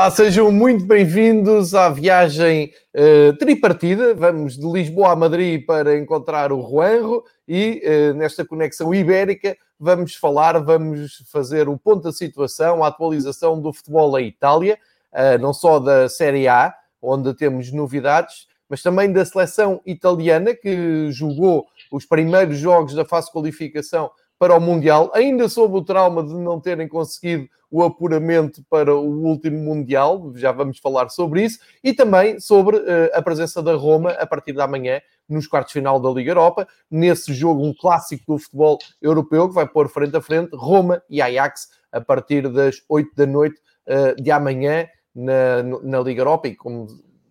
Olá, sejam muito bem-vindos à viagem eh, tripartida. Vamos de Lisboa a Madrid para encontrar o Juanro e eh, nesta conexão ibérica vamos falar, vamos fazer o ponto da situação, a atualização do futebol em Itália, eh, não só da Série A, onde temos novidades, mas também da seleção italiana que jogou os primeiros jogos da fase de qualificação para o Mundial, ainda sob o trauma de não terem conseguido o apuramento para o último Mundial, já vamos falar sobre isso, e também sobre uh, a presença da Roma a partir da manhã nos quartos final da Liga Europa, nesse jogo, um clássico do futebol europeu, que vai pôr frente a frente Roma e Ajax a partir das 8 da noite uh, de amanhã na, na Liga Europa, e como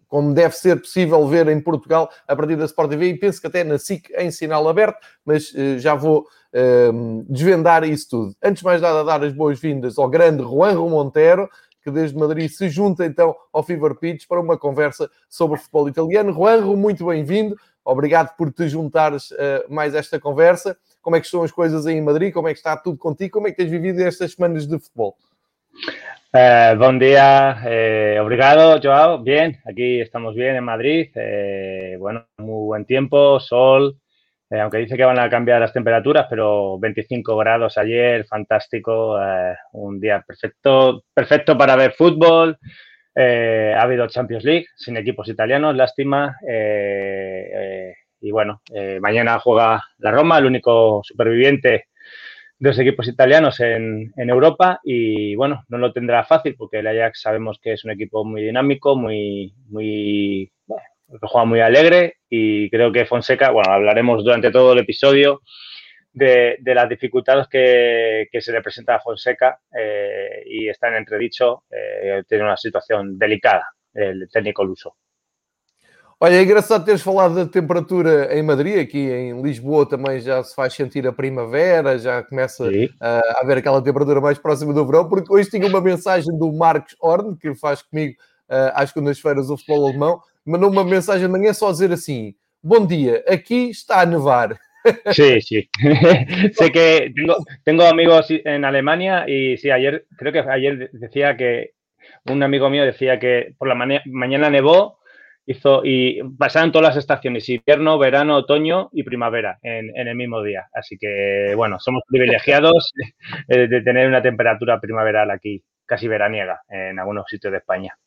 como deve ser possível ver em Portugal a partir da Sport TV e penso que até na SIC em sinal aberto, mas uh, já vou uh, desvendar isso tudo. Antes de mais nada, dar as boas-vindas ao grande Juanro Monteiro, que desde Madrid se junta então ao Fever Pitch para uma conversa sobre futebol italiano. Juanro, muito bem-vindo. Obrigado por te juntares uh, mais esta conversa. Como é que estão as coisas aí em Madrid? Como é que está tudo contigo? Como é que tens vivido estas semanas de futebol? Eh, buen día, eh, obrigado, Joao. Bien, aquí estamos bien en Madrid. Eh, bueno, muy buen tiempo, sol, aunque dice que van a cambiar las temperaturas, pero 25 grados ayer, fantástico, un día perfecto, perfecto para ver fútbol. Ha habido Champions League sin equipos italianos, lástima. Y bueno, mañana juega la Roma, el único superviviente de los equipos italianos en, en, Europa y bueno, no lo tendrá fácil porque el Ajax sabemos que es un equipo muy dinámico, muy, muy, bueno, juega muy alegre y creo que Fonseca, bueno, hablaremos durante todo el episodio de, de las dificultades que, que, se le presenta a Fonseca eh, y está en entredicho, eh, tiene una situación delicada el técnico luso. Olha, é engraçado teres falado da temperatura em Madrid, aqui em Lisboa também já se faz sentir a primavera, já começa uh, a haver aquela temperatura mais próxima do verão, porque hoje tinha uma mensagem do Marcos Horn, que faz comigo uh, às segundas-feiras o futebol alemão, mandou uma mensagem de manhã só a dizer assim: Bom dia, aqui está a nevar. Sí, sí. sé que tengo, tengo, amigos en Alemania y sí, ayer, creo que ayer decía que un amigo mío decía que por la mañana nevó hizo y pasaron todas las estaciones, invierno, verano, otoño y primavera en, en el mismo día. Así que, bueno, somos privilegiados de, de tener una temperatura primaveral aquí, casi veraniega, en algunos sitios de España.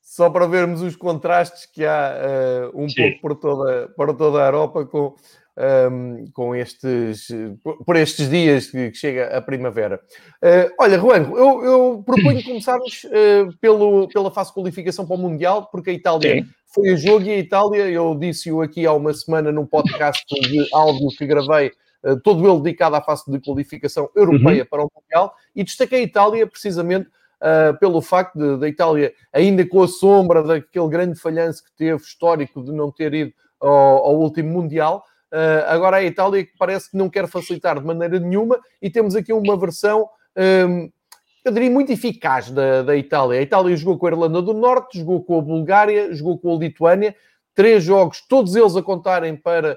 Só para vermos os contrastes que há uh, um pouco por toda, por toda a Europa com, um, com estes, por estes dias que, chega a primavera. Uh, olha, Juan, eu, eu proponho começarmos uh, pelo, pela fase de qualificação para o Mundial, porque a Itália Sim. foi a jogo e a Itália, eu disse-o aqui há uma semana num podcast de áudio que gravei, uh, todo ele dedicado à fase de qualificação europeia uhum. para o Mundial, e destaquei a Itália precisamente Uh, pelo facto da Itália, ainda com a sombra daquele grande falhanço que teve histórico de não ter ido ao, ao último Mundial, agora a Itália que parece que não quer facilitar de maneira nenhuma e temos aqui uma versão, um, eu diria, muito eficaz da, da Itália. A Itália jogou com a Irlanda do Norte, jogou com a Bulgária, jogou com a Lituânia, três jogos, todos eles a contarem para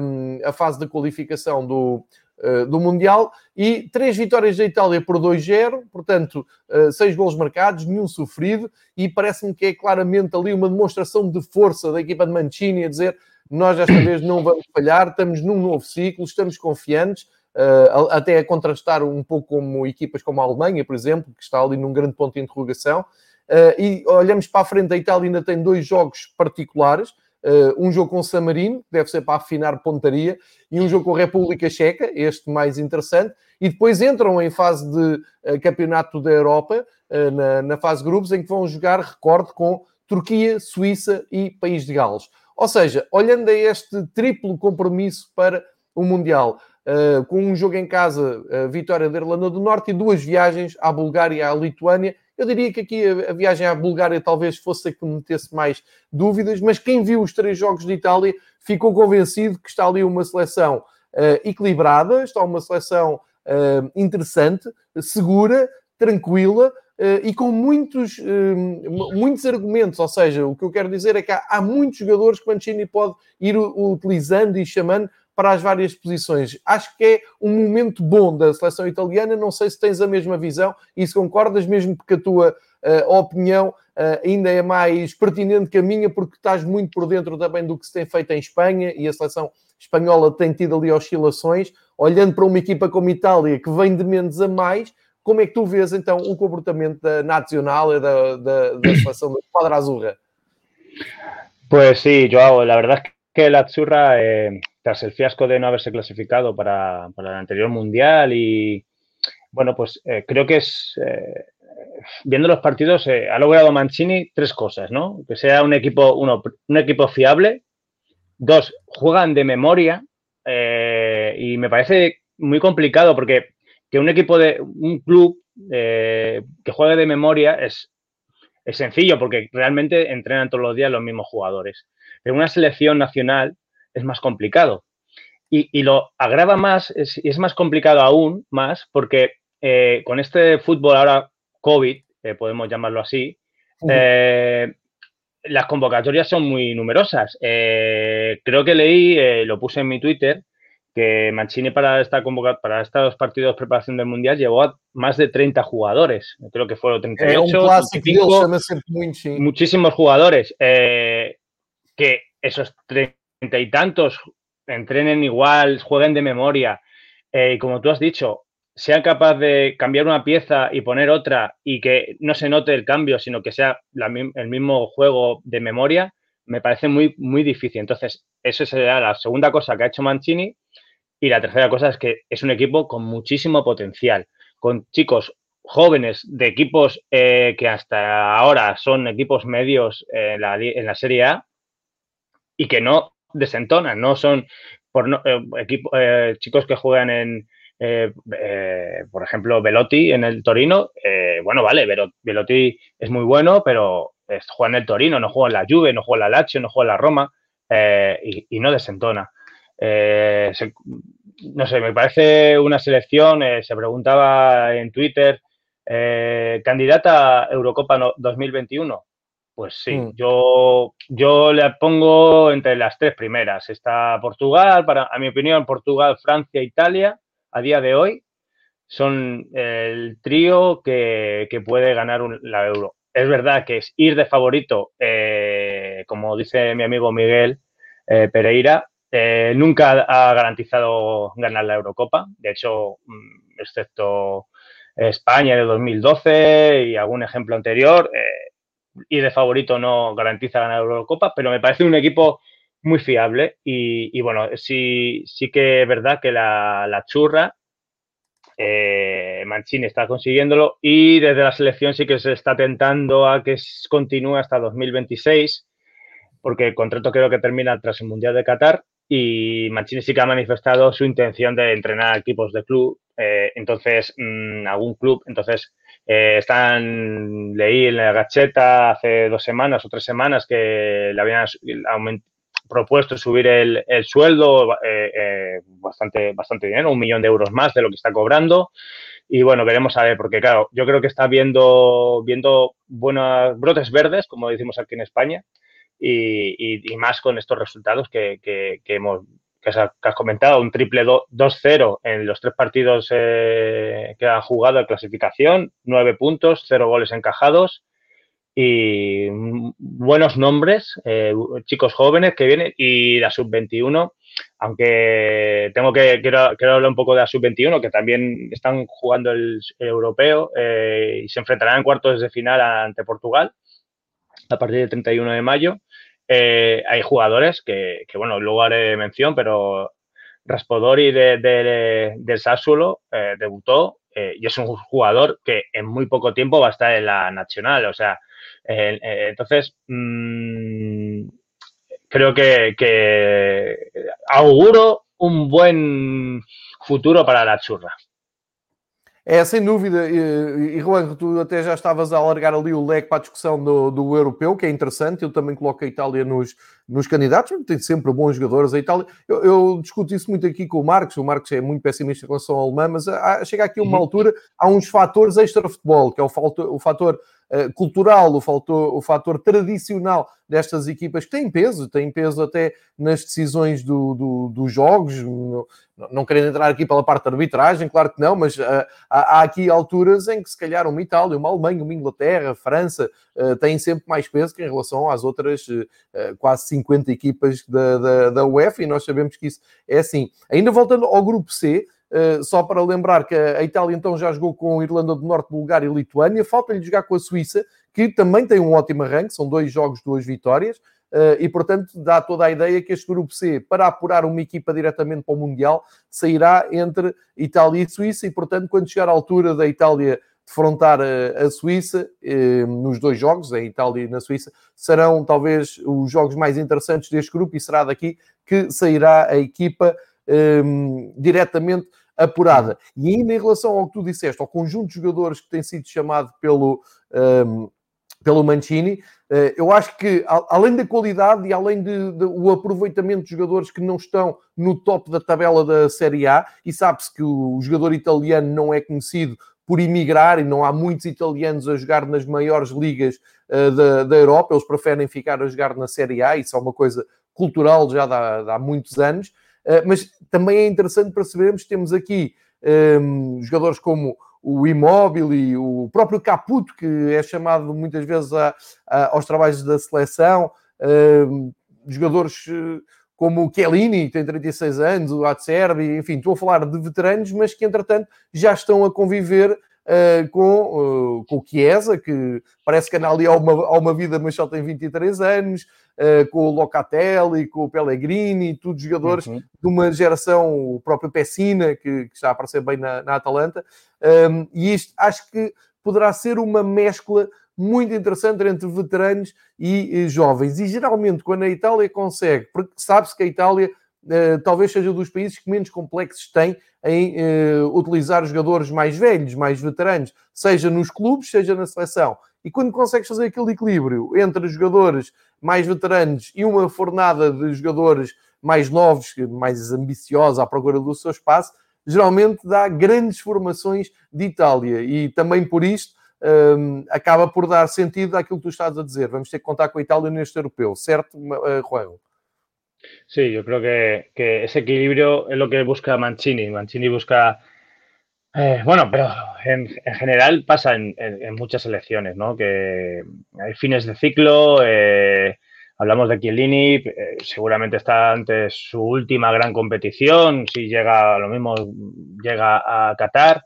um, a fase da qualificação do, uh, do Mundial e três vitórias da Itália por 2-0, portanto, uh, seis gols marcados, nenhum sofrido, e parece-me que é claramente ali uma demonstração de força da equipa de Mancini a dizer nós desta vez não vamos falhar, estamos num novo ciclo, estamos confiantes, uh, até a contrastar um pouco como equipas como a Alemanha, por exemplo, que está ali num grande ponto de interrogação. Uh, e olhamos para a frente, a Itália ainda tem dois jogos particulares. Uh, um jogo com o San Marino, que deve ser para afinar pontaria, e um jogo com a República Checa, este mais interessante, e depois entram em fase de uh, campeonato da Europa, uh, na, na, fase grupos, em que vão jogar, recorde, com Turquia, Suíça e País de Gales. Ou seja, olhando a este triplo compromisso para o Mundial, com um jogo em casa, vitória da Irlanda do Norte, e duas viagens à Bulgária e à Lituânia, Eu diria que aqui a, a viagem à Bulgária talvez fosse a que metesse mais dúvidas, mas quem viu os três jogos de Itália ficou convencido que está ali uma seleção uh, equilibrada, está uma seleção uh, interessante, segura, tranquila, Uh, e com muitos, uh, muitos argumentos. Ou seja, o que eu quero dizer é que há, há muitos jogadores que Mancini pode ir utilizando e chamando para as várias posições. Acho que é um momento bom da seleção italiana. Não sei se tens a mesma visão e se concordas, mesmo porque a tua uh, opinião uh, ainda é mais pertinente que a minha, porque estás muito por dentro também do que se tem feito em Espanha e a seleção espanhola tem tido ali oscilações. Olhando para uma equipa como a Itália, que vem de menos a mais, como é que tu vês então o comportamento da nacional e da, da, da seleção da Quadra Azurra? Pues sí, Joao, la verdad es que la Azurra eh, tras el fiasco de no haberse clasificado para, para el anterior mundial y bueno, pues eh, creo que es, eh, viendo los partidos, ha logrado Mancini tres cosas, ¿no? Que sea un equipo, uno, un equipo fiable, dos, juegan de memoria y me parece muy complicado porque que un equipo de un club eh, que juegue de memoria es, es sencillo porque realmente entrenan todos los días los mismos jugadores. Pero una selección nacional es más complicado. Y, y lo agrava más, es, y es más complicado aún más, porque eh, con este fútbol ahora COVID, eh, podemos llamarlo así, uh -huh. las convocatorias son muy numerosas. Creo que leí, lo puse en mi Twitter, que Mancini para esta para estos partidos de preparación del Mundial llevó a más de 30 jugadores. Creo que fueron 38, 25, muchísimos jugadores. Eh, que esos 30 y tantos entrenen igual, jueguen de memoria eh, y como tú has dicho, sean capaces de cambiar una pieza y poner otra y que no se note el cambio, sino que sea la, el mismo juego de memoria, me parece muy, muy difícil. Entonces, eso sería la segunda cosa que ha hecho Mancini. Y la tercera cosa es que es un equipo con muchísimo potencial, con chicos jóvenes de equipos eh, que hasta ahora son equipos medios en la, Serie A y que no desentonan, no son por no, eh, eh, chicos que juegan en, eh, por ejemplo, Velotti en el Torino. bueno, vale, Velotti es muy bueno, pero juega en el Torino, no juega en la Juve, no juega en la Lazio, no juega en la Roma y, y, no desentona. Se, no sé, me parece una selección, se preguntaba en Twitter, candidata a Eurocopa 2021. Pues sí, mm. yo, yo le pongo entre las tres primeras. Está Portugal, para, a mi opinión, Portugal, Francia, Italia, a día de hoy, son el trío que, que puede ganar un, la Euro. Es verdad que es ir de favorito, eh, como dice mi amigo Miguel eh, Pereira, eh, nunca ha garantizado ganar la Eurocopa. De hecho, mm, excepto España de 2012 y algún ejemplo anterior, eh, y de favorito no garantiza ganar la Eurocopa, pero me parece un equipo muy fiable y, y bueno, sí, sí que es verdad que la, la churra, eh, Mancini está consiguiéndolo y desde la selección sí que se está tentando a que continúe hasta 2026, porque el contrato creo que termina tras el Mundial de Qatar y Mancini sí que ha manifestado su intención de entrenar equipos de club, eh, entonces mmm, algún club, entonces eh, están, leí en la gacheta hace dos semanas o tres semanas que le habían propuesto subir el, el sueldo eh, eh, bastante, bastante dinero, un millón de euros más de lo que está cobrando. Y bueno, veremos saber, porque claro, yo creo que está viendo, viendo buenos brotes verdes, como decimos aquí en España, y, más con estos resultados que, que, que hemos que has comentado, un triple 2-0 en los tres partidos eh, que han jugado de clasificación, nueve puntos, cero goles encajados y buenos nombres, eh, chicos jóvenes que vienen y la sub-21, aunque tengo que, quiero, quiero, hablar un poco de la sub-21, que también están jugando el, el europeo eh, y se enfrentarán en cuartos de final ante Portugal a partir del 31 de mayo. Eh, hay jugadores que, bueno, luego haré mención, pero Raspadori de, de, del Sassuolo eh, debutó eh, y es un jugador que en muy poco tiempo va a estar en la nacional. O sea, entonces mmm, creo que, auguro un buen futuro para la churra. É, sem dúvida, e, e Juan, tu até já estavas a alargar ali o leque para a discussão do, do europeu, que é interessante, eu também coloco a Itália nos, nos candidatos, tem sempre bons jogadores. A Itália, eu, eu, discuto isso muito aqui com o Marcos, o Marcos é muito pessimista em relação ao alemão, mas há, chega aqui uma uhum. altura, há uns fatores extra-futebol, que é o, fator, o fator cultural, o fator, o fator tradicional destas equipas, que têm peso, têm peso até nas decisões do, do, dos jogos, não, não querendo entrar aqui pela parte da arbitragem, claro que não, mas uh, há, há, aqui alturas em que se calhar uma Itália, uma Alemanha, uma Inglaterra, França, uh, têm sempre mais peso que em relação às outras quase 50 equipas da, da, da UEFA e nós sabemos que isso é assim. Ainda voltando ao grupo C, Uh, só para lembrar que a Itália então já jogou com a Irlanda do Norte, Bulgária e Lituânia. Falta-lhe jogar com a Suíça, que também tem um ótimo arranque, são dois jogos, duas vitórias. Uh, e portanto dá toda a ideia que este grupo C, para apurar uma equipa diretamente para o Mundial, sairá entre Itália e Suíça. E portanto, quando chegar à altura da Itália defrontar a, a Suíça eh, nos dois jogos, a Itália e na Suíça, serão talvez os jogos mais interessantes deste grupo e será daqui que sairá a equipa eh, diretamente apurada. E ainda em relação ao que tu disseste, ao conjunto de jogadores que tem sido chamado pelo, um, pelo Mancini, uh, eu acho que, além da qualidade e além do aproveitamento de jogadores que não estão no top da tabela da Série A, e sabe-se que o jogador italiano não é conhecido por emigrar, e não há muitos italianos a jogar nas maiores ligas uh, da, da Europa, eles preferem ficar a jogar na Série A, isso é uma coisa cultural já há, há muitos anos. Eh, mas também é interessante percebermos que temos aqui um, jogadores como o Imóvel e o próprio Caputo, que é chamado muitas vezes a, a, aos trabalhos da seleção, um, jogadores eh, como o Chiellini, que tem 36 anos, o Atserbi, enfim, estou a falar de veteranos, mas que entretanto já estão a conviver uh, com, uh, com o Chiesa, que parece que anda ali há uma, há uma vida, mas só tem 23 anos, uh, com o Locatelli, com o Pellegrini, todos jogadores uhum. de uma geração, o próprio Pessina, que, que está a aparecer bem na, na Atalanta, um, e isto acho que poderá ser uma mescla muito interessante entre veteranos e, e jovens. E geralmente, quando a Itália consegue, porque sabe-se que a Itália uh, talvez seja dos países que menos complexos tem em uh, utilizar jogadores mais velhos, mais veteranos, seja nos clubes, seja na seleção. E quando consegues fazer aquele equilíbrio entre jogadores mais veteranos e uma fornada de jogadores mais novos, mais ambiciosos à procura do seu espaço, geralmente dá grandes formações de Itália. E também por isto um, acaba por dar sentido àquilo que tu estás a dizer. Vamos ter que contar com a Itália neste europeu, certo, Juan? Sí, yo creo que, que, ese equilibrio es lo que busca Mancini. Mancini busca, eh, bueno, pero en, en general pasa en, muchas elecciones, ¿no? Que hay fines de ciclo, eh, hablamos de Chiellini, eh, seguramente está ante su última gran competición, si llega, lo mismo llega a Qatar,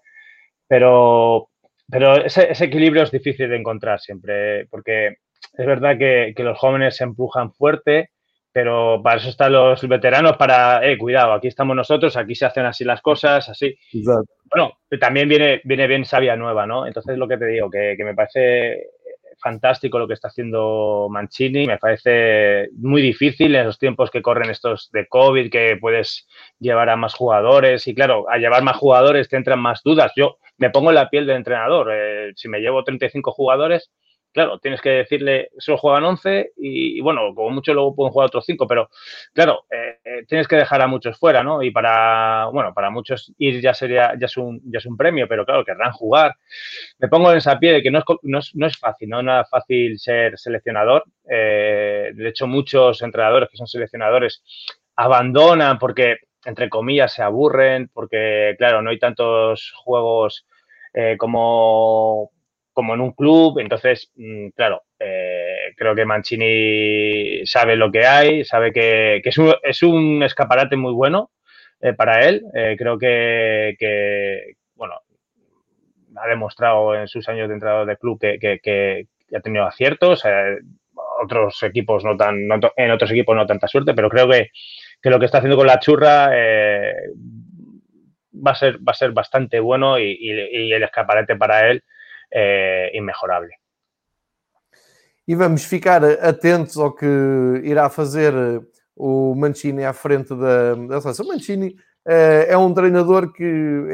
pero, pero ese, equilibrio es difícil de encontrar siempre, porque es verdad que los jóvenes se empujan fuerte, pero para eso están los veteranos, para, eh, cuidado, aquí estamos nosotros, aquí se hacen así las cosas, así. Bueno, también viene, viene bien sabia nueva, ¿no? Entonces lo que te digo, que, que, me parece fantástico lo que está haciendo Mancini, me parece muy difícil en los tiempos que corren estos de COVID, que puedes llevar a más jugadores y claro, a llevar más jugadores te entran más dudas. Yo me pongo en la piel del entrenador, eh, si me llevo 35 jugadores, claro, tienes que decirle, solo juegan 11 y, bueno, como mucho luego pueden jugar otros 5, pero claro, eh, eh, tienes que dejar a muchos fuera, ¿no? Y para, bueno, para muchos ir ya sería, ya es un, ya es un premio, pero claro, querrán jugar. Me pongo en esa pie de que no es, no es, no es fácil, no es nada fácil ser seleccionador. Eh, de hecho, muchos entrenadores que son seleccionadores abandonan porque, entre comillas, se aburren, porque, claro, no hay tantos juegos como como en un club. Entonces, mm, claro, eh, creo que Mancini sabe lo que hay, sabe que, es, un, es, un, escaparate muy bueno eh, para él. Eh, creo que, bueno, ha demostrado en sus años de entrenador de club que, ha tenido aciertos. otros equipos no tan, en otros equipos no tanta suerte, pero creo que, lo que está haciendo con la churra va a ser va a ser bastante bueno y el escaparate para él é. E vamos ficar atentos ao que irá fazer o Mancini à frente da, da seleção. Mancini Uh, é um treinador que,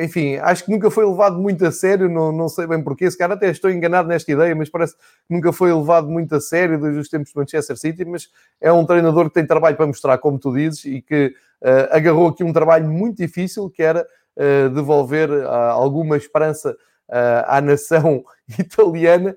enfim, acho que nunca foi levado muito a sério, não, não sei bem porquê, esse cara até estou enganado nesta ideia, mas parece que nunca foi levado muito a sério desde os tempos de Manchester City, mas é um treinador que tem trabalho para mostrar, como tu dizes, e que uh, agarrou aqui um trabalho muito difícil, que era uh, devolver alguma esperança à nação italiana,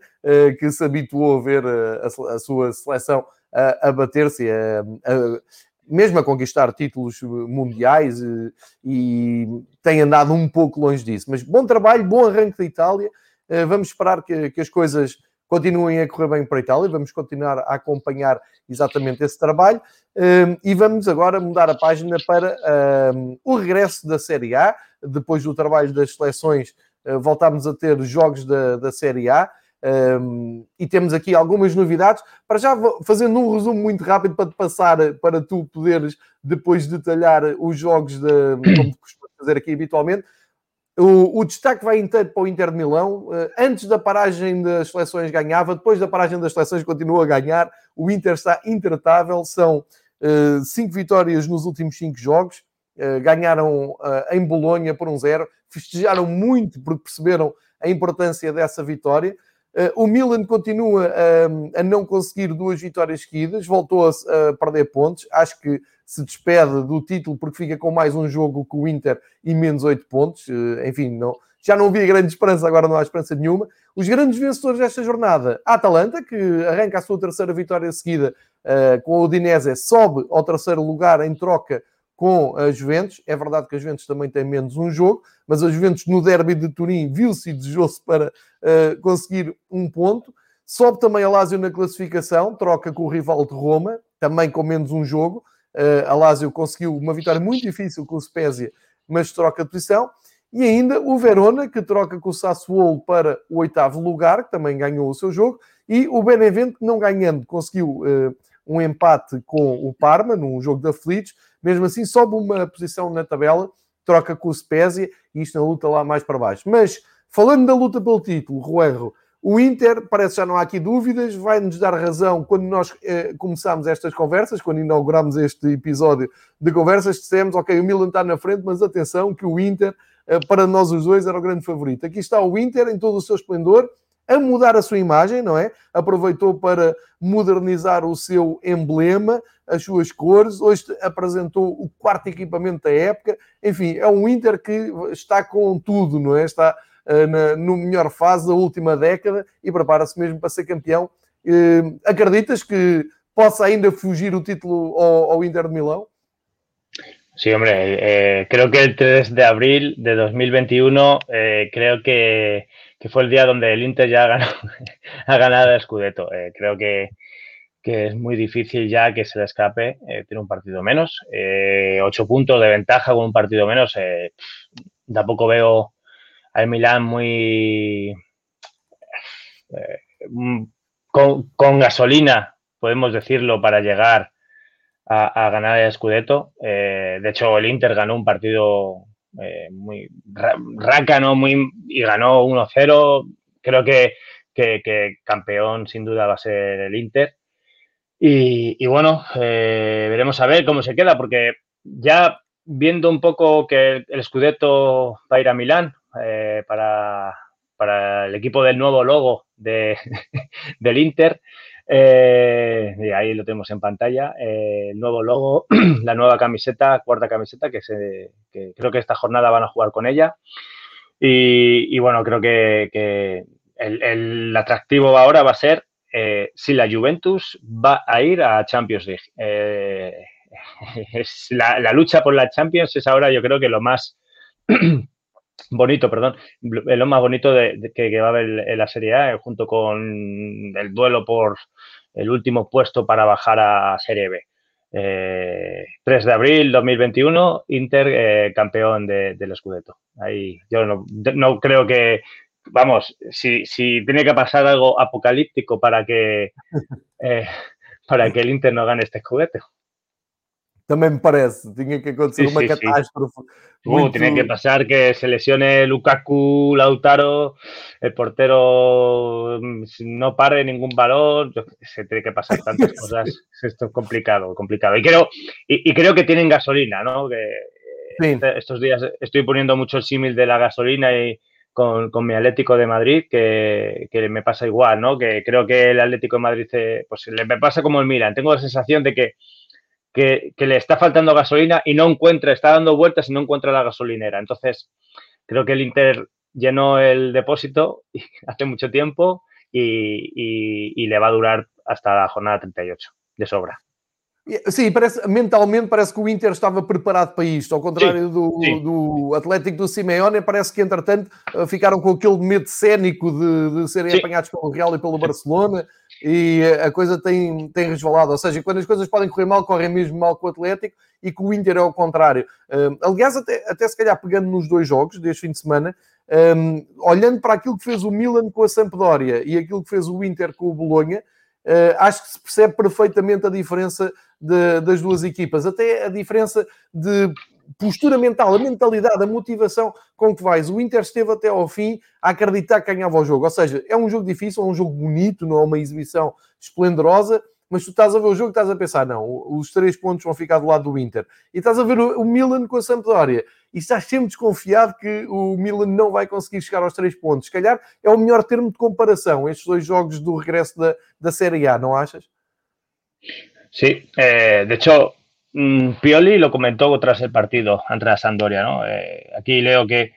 que se habituou a ver a, a sua seleção a, a bater-se, a, a mesmo a conquistar títulos mundiais e, e, tem andado um pouco longe disso. Mas bom trabalho, bom arranque da Itália. Eh, vamos esperar que, que, as coisas continuem a correr bem para a Itália. Vamos continuar a acompanhar exatamente esse trabalho. Eh, e vamos agora mudar a página para um, eh, o regresso da Série A. Depois do trabalho das seleções, voltámos a ter jogos da, da Série A. Um, e temos aqui algumas novidades. Para já, fazendo um resumo muito rápido para te passar, para tu poderes depois detalhar os jogos, de, como costumas fazer aqui habitualmente. O, o, destaque vai inteiro para o Inter de Milão. Antes da paragem das seleções ganhava, depois da paragem das seleções continua a ganhar. O Inter está intratável, são uh, cinco vitórias nos últimos cinco jogos. Uh, ganharam em Bolonha por um zero, festejaram muito porque perceberam a importância dessa vitória. Uh, o Milan continua uh, a não conseguir duas vitórias seguidas, voltou a, a, perder pontos. Acho que se despede do título porque fica com mais um jogo com o Inter e menos oito pontos. Uh, enfim, não, já não havia grande esperança, agora não há esperança nenhuma. Os grandes vencedores desta jornada, a Atalanta, que arranca a sua terceira vitória seguida eh, com o Udinese, sobe ao terceiro lugar em troca com a Juventus. É verdade que a Juventus também tem menos um jogo, mas a Juventus no derby de Turim viu-se e desejou-se para uh, conseguir um ponto. Sobe também a Lazio na classificação, troca com o rival de Roma, também com menos um jogo. Uh, a Lazio conseguiu uma vitória muito difícil com o Spezia, mas troca de posição. E ainda o Verona, que troca com o Sassuolo para o oitavo lugar, que também ganhou o seu jogo. E o Benevento, não ganhando, conseguiu uh, um empate com o Parma, num jogo de aflitos, mesmo assim sobe uma posição na tabela, troca com o Spezia e isto na luta lá mais para baixo. Mas falando da luta pelo título, Ruerro, o Inter, parece já não há aqui dúvidas, vai-nos dar razão quando nós eh, começámos estas conversas, quando inauguramos este episódio de conversas, dissemos, ok, o Milan está na frente, mas atenção que o Inter, eh, para nós os dois, era o grande favorito. Aqui está o Inter em todo o seu esplendor, a mudar a sua imagem, não é? Aproveitou para modernizar o seu emblema, as suas cores, hoje apresentou o quarto equipamento da época. Enfim, é um Inter que está com tudo, não é? Está uh, na no melhor fase da última década e prepara-se mesmo para ser campeão. Uh, acreditas que possa ainda fugir o título ao, ao Inter de Milão? Sí, hombre, eh, creo que el 3 de abril de 2021 eh, creo que que fue el día donde el Inter ya ganó, ha ganado el Scudetto. Eh, creo que, es muy difícil ya que se le escape. Eh, tiene un partido menos, eh, ocho puntos de ventaja con un partido menos. tampoco veo al Milán muy con, gasolina, podemos decirlo, para llegar a, ganar el Scudetto. de hecho, el Inter ganó un partido eh, muy rácano muy, y ganó 1-0. Creo que, que, campeón sin duda va a ser el Inter. Y, bueno, eh, veremos a ver cómo se queda, porque ya viendo un poco que el Scudetto va a ir a Milán eh, para, para, el equipo del nuevo logo de, del Inter, eh, y ahí lo tenemos en pantalla. Eh, el nuevo logo, la nueva camiseta, cuarta camiseta, que, se, creo que esta jornada van a jugar con ella. Y, bueno, creo que, el, atractivo ahora va a ser eh, si la Juventus va a ir a Champions League. es la, la, lucha por la Champions es ahora, yo creo que lo más bonito, perdón, lo más bonito de, que, va a haber en la Serie A, junto con el duelo por el último puesto para bajar a Serie B. 3 eh, de abril 2021, Inter eh, campeón de, del Scudetto. Ahí yo no, creo que, vamos, si, si, tiene que pasar algo apocalíptico para que, eh, para que el Inter no gane este Scudetto. Também me parece. Tinha que acontecer sí, uma sí, catástrofe. Sí. Uh. Tiene que pasar que se lesione Lukaku, Lautaro, el portero mm, no pare ningún balón. Se tiene que pasar tantas cosas. Esto es complicado, complicado. Y creo, y, y creo que tienen gasolina, ¿no? Que este, estos días estoy poniendo mucho el símil de la gasolina y con, mi Atlético de Madrid, que, me pasa igual, ¿no? Que creo que el Atlético de Madrid, eh, pues le me pasa como el Milan. Tengo la sensación de que, que, le está faltando gasolina y no encuentra, está dando vueltas y no encuentra la gasolinera. Entonces, creo que el Inter llenó el depósito hace mucho tiempo y, le va a durar hasta la jornada 38, de sobra. Sim, parece, mentalmente parece que o Inter estava preparado para isto, ao contrário sim, do, sim. do Atlético do Simeone, parece que entretanto eh, ficaram com aquele medo cénico de, de serem sim. apanhados pelo Real e pelo Barcelona e a coisa tem, tem resvalado, ou seja, quando as coisas podem correr mal, correm mesmo mal com o Atlético e com o Inter é o contrário. Uh, aliás, até, até se calhar pegando nos dois jogos deste fim de semana, um, olhando para aquilo que fez o Milan com a Sampdoria e aquilo que fez o Inter com o Bolonha, uh, acho que se percebe perfeitamente a diferença de, das duas equipas, até a diferença de postura mental, a mentalidade, a motivação com que vais. O Inter esteve até ao fim a acreditar que ganhava o jogo. Ou seja, é um jogo difícil, é um jogo bonito, não é uma exibição esplendorosa, mas tu estás a ver o jogo e estás a pensar, não, os três pontos vão ficar do lado do Inter. E estás a ver o Milan com a Sampdoria. E estás sempre desconfiado que o Milan não vai conseguir chegar aos três pontos. Se calhar é o melhor termo de comparação, estes dois jogos do regresso da, da Série A, não achas? Sí, eh, de hecho, Pioli lo comentó tras el partido ante la Sandoria, ¿no? Eh, aquí leo que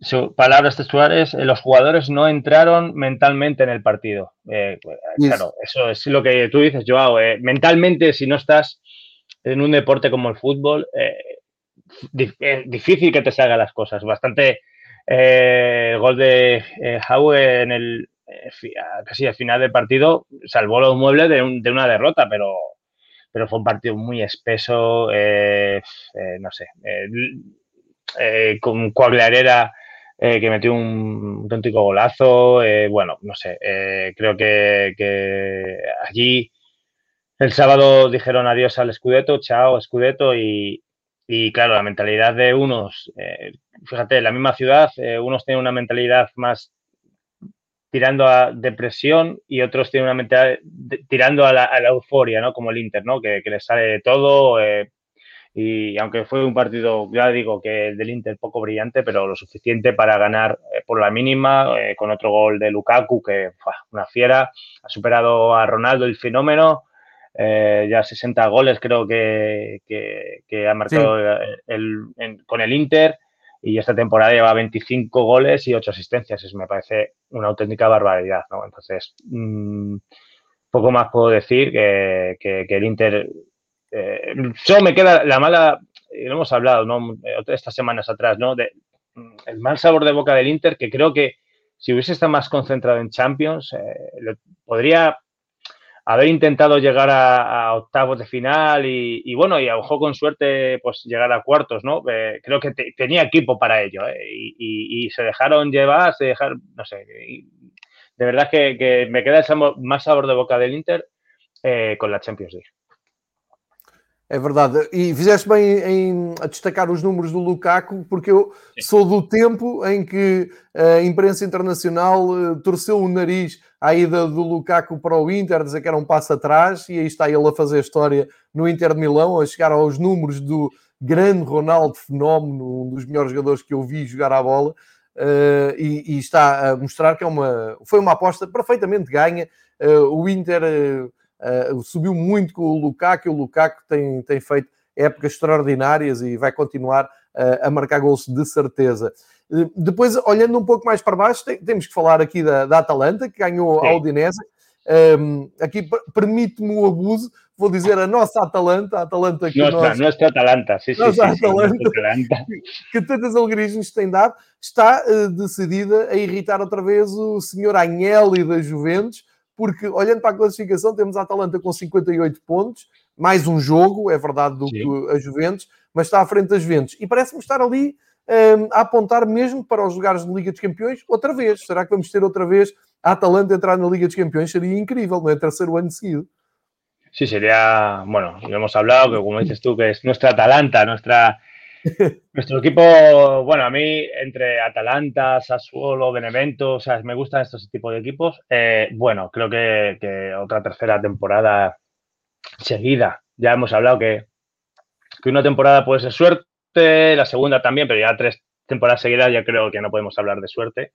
su, palabras textuales, eh, los jugadores no entraron mentalmente en el partido. Pues, claro, eso es lo que tú dices, Joao. mentalmente, si no estás en un deporte como el fútbol, es difícil que te salgan las cosas. Bastante el gol de Howe en el casi al final del partido salvó los muebles de, de una derrota, pero pero fue un partido muy espeso, eh, eh, no sé, eh, con Coaglarera que metió un auténtico golazo, bueno, no sé, creo que, allí el sábado dijeron adiós al Scudetto, chao Scudetto y, y claro, la mentalidad de unos, fíjate, la misma ciudad, unos tienen una mentalidad más tirando a depresión y otros tienen una mentalidad tirando a la, euforia, ¿no? Como el Inter, ¿no? Que, les sale de todo. Eh, y aunque fue un partido, ya digo que el del Inter poco brillante, pero lo suficiente para ganar eh, por la mínima, eh, con otro gol de Lukaku, que fue una fiera, ha superado a Ronaldo el fenómeno, ya 60 goles creo que, que, ha marcado con el Inter y esta temporada lleva 25 goles y 8 asistencias. Eso me parece una auténtica barbaridad, ¿no? Entonces, mmm, poco más puedo decir que, el Inter... Eh, solo me queda la mala, lo hemos hablado, ¿no? Estas semanas atrás, ¿no? De, mm, el mal sabor de boca del Inter, que creo que si hubiese estado más concentrado en Champions, eh, podría haber intentado llegar a, octavos de final y, bueno, y a ojo con suerte, pues llegar a cuartos, ¿no? Eh, creo que tenía equipo para ello ¿eh? y, se dejaron llevar, se dejaron, no sé, de verdad que, me queda el más sabor de boca del Inter eh, con la Champions League. É verdade. E fizeste bem em destacar os números do Lukaku, porque eu Sim. sou do tempo em que a imprensa internacional uh, torceu o nariz à ida do Lukaku para o Inter, dizer que era um passo atrás, e aí está ele a fazer a história no Inter de Milão, a chegar aos números do grande Ronaldo Fenómeno, um dos melhores jogadores que eu vi jogar à bola, uh, e, e, está a mostrar que é uma, foi uma aposta perfeitamente ganha. Uh, o Inter Uh, subiu muito com o Lukaku, e o Lukaku tem, tem feito épocas extraordinárias e vai continuar uh, a marcar gols de certeza. Uh, depois, olhando um pouco mais para baixo, tem, temos que falar aqui da, da Atalanta, que ganhou Sim. a Udinese. Um, aqui permite-me o abuso, vou dizer a nossa Atalanta, a Atalanta que nossa, nós... Nossa Atalanta, sim, nossa sim, Atalanta, sim, Atalanta. que tantas alegrias nos tem dado, está uh, decidida a irritar outra vez o senhor Agnelli da Juventus, porque olhando para a classificação, temos a Atalanta com 58 pontos, mais um jogo, é verdade, do Sim. que a Juventus, mas está à frente das Juventus. E parece-me estar ali um, a apontar mesmo para os lugares de Liga dos Campeões outra vez. Será que vamos ter outra vez a Atalanta entrar na Liga dos Campeões? Seria incrível, não é? Terceiro ano seguido. Sí, sería, bueno, lo hemos hablado, que como dices tú, que es nuestra Atalanta, nuestra Nuestro equipo, bueno, a mí entre Atalanta, Sassuolo, Benevento, o sea, me gustan estos tipos de equipos. Eh, bueno, creo que, otra tercera temporada seguida. Ya hemos hablado que, que una temporada puede ser suerte, la segunda también, pero ya tres temporadas seguidas ya creo que no podemos hablar de suerte.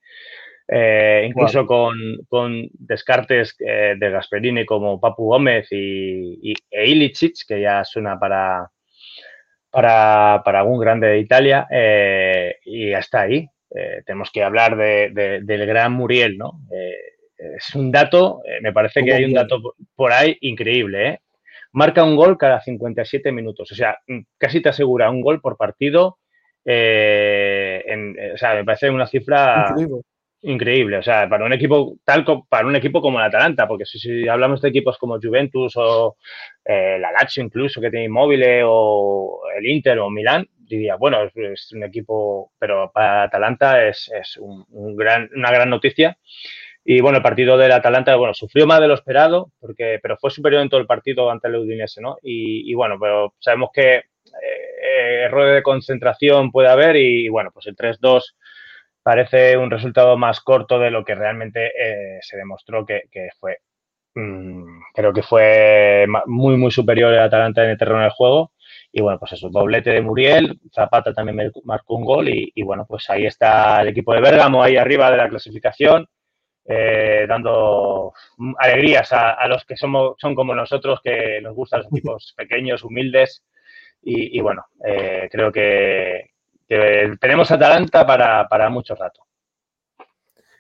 Eh, incluso con, con, descartes eh, de Gasperini como Papu Gómez y, y e Ilicic, que ya suena para, para, para algún grande de Italia, eh, y hasta ahí. tenemos que hablar de, del gran Muriel, ¿no? es un dato, me parece que hay un dato por ahí increíble, Marca un gol cada 57 minutos, o sea, casi te asegura un gol por partido. En, o sea, me parece una cifra increíble. O sea, para un equipo tal para un equipo como el Atalanta, porque si, hablamos de equipos como Juventus o eh, la Lazio incluso que tiene Immobile o el Inter o Milán, diría, bueno, es, un equipo, pero para Atalanta es, es un, gran, una gran noticia. Y bueno, el partido del Atalanta, bueno, sufrió más de lo esperado, porque, pero fue superior en todo el partido ante el Udinese, ¿no? Y, bueno, pero sabemos que eh, error de concentración puede haber y, bueno, pues el 3-2 parece un resultado más corto de lo que realmente eh, se demostró que, fue. Mm, creo que fue muy, muy superior el Atalanta en el terreno del juego. Y bueno, pues eso, doblete de Muriel, Zapata también marcó un gol y, bueno, pues ahí está el equipo de Bérgamo ahí arriba de la clasificación, eh, dando alegrías a, los que somos, son como nosotros, que nos gustan los equipos pequeños, humildes. Y, bueno, eh, creo que, tenemos Atalanta para, para muito rato.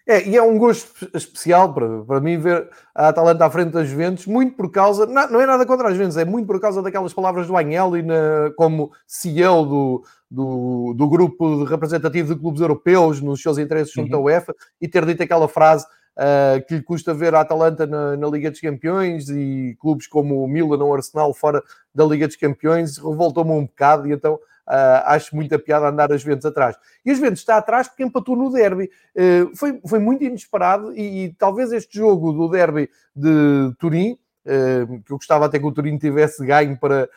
É, e é um gosto especial para, para mim ver a Atalanta à frente das Juventus, muito por causa, não, não é nada contra as Juventus, é muito por causa daquelas palavras do Agnelli na, como CEO do, do, do grupo representativo de clubes europeus nos seus interesses junto uhum. à UEFA e ter dito aquela frase uh, que lhe custa ver a Atalanta na, na, Liga dos Campeões e clubes como o Milan ou o Arsenal fora da Liga dos Campeões revoltou-me um bocado e então Uh, acho muita piada andar as Juventus atrás. E as Juventus está atrás porque empatou no derby. Uh, foi, foi muito inesperado e, e, talvez este jogo do derby de Turim, uh, que eu gostava até que o Turim tivesse ganho para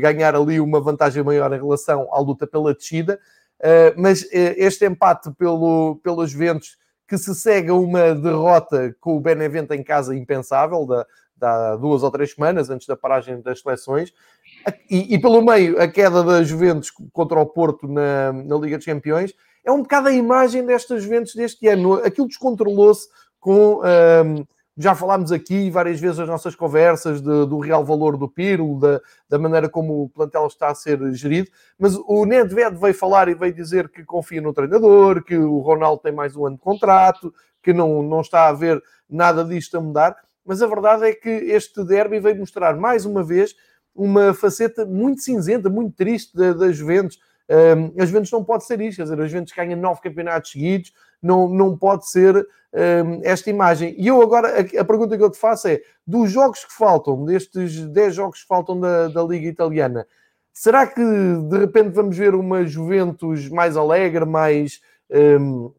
ganhar ali uma vantagem maior em relação à luta pela descida, mas este empate pelo, pelas Juventus que se segue a uma derrota com o Benevento em casa impensável, da, há duas ou três semanas, antes da paragem das seleções, e, e, pelo meio a queda da Juventus contra o Porto na, na Liga dos Campeões, é um bocado a imagem destas Juventus deste ano. Aquilo descontrolou-se com. Um, já falámos aqui várias vezes as nossas conversas de, do real valor do Pirlo, da, da, maneira como o plantel está a ser gerido, mas o Nedved veio falar e veio dizer que confia no treinador, que o Ronaldo tem mais um ano de contrato, que não, não está a haver nada disto a mudar mas a verdade é que este derby veio mostrar mais uma vez uma faceta muito cinzenta, muito triste das Juventus. Um, as Juventus não pode ser isto, quer dizer, as Juventus ganham nove campeonatos seguidos, não, não pode ser um, esta imagem. E eu agora, a, a, pergunta que eu te faço é, dos jogos que faltam, destes 10 jogos que faltam da, da Liga Italiana, será que de repente vamos ver uma Juventus mais alegre, mais um,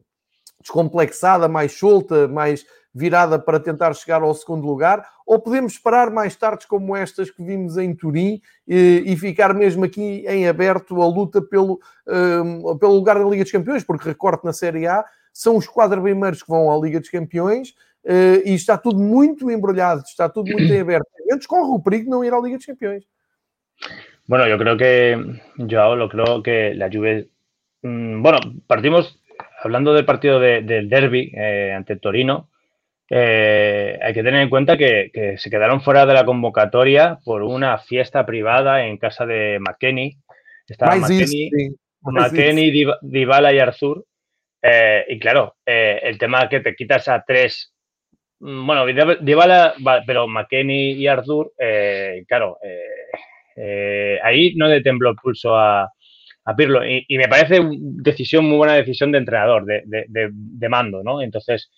descomplexada, mais solta, mais virada para tentar chegar ao segundo lugar, ou podemos esperar mais tardes como estas que vimos em Turim e, e ficar mesmo aqui em aberto a luta pelo, um, pelo lugar da Liga dos Campeões, porque recorte na Série A, são os quatro primeiros que vão à Liga dos Campeões uh, e está tudo muito embrulhado, está tudo muito em aberto. Antes corre o perigo de não ir à Liga dos Campeões. Bueno, yo creo que, yo lo creo que la Juve, mmm, bueno, partimos hablando del partido de, del derby eh, ante Torino, Eh, hay que tener en cuenta que, se quedaron fuera de la convocatoria por una fiesta privada en casa de McKenny. Estaba McKenny, Dybala y Arthur. Eh, y claro, eh, el tema que te quitas a tres. Mm, bueno, Dybala, pero McKenny y Arthur, claro, ahí no le tembló el pulso a, Pirlo. Y, me parece una decisión, muy buena decisión de entrenador, de, de mando, ¿no? Entonces,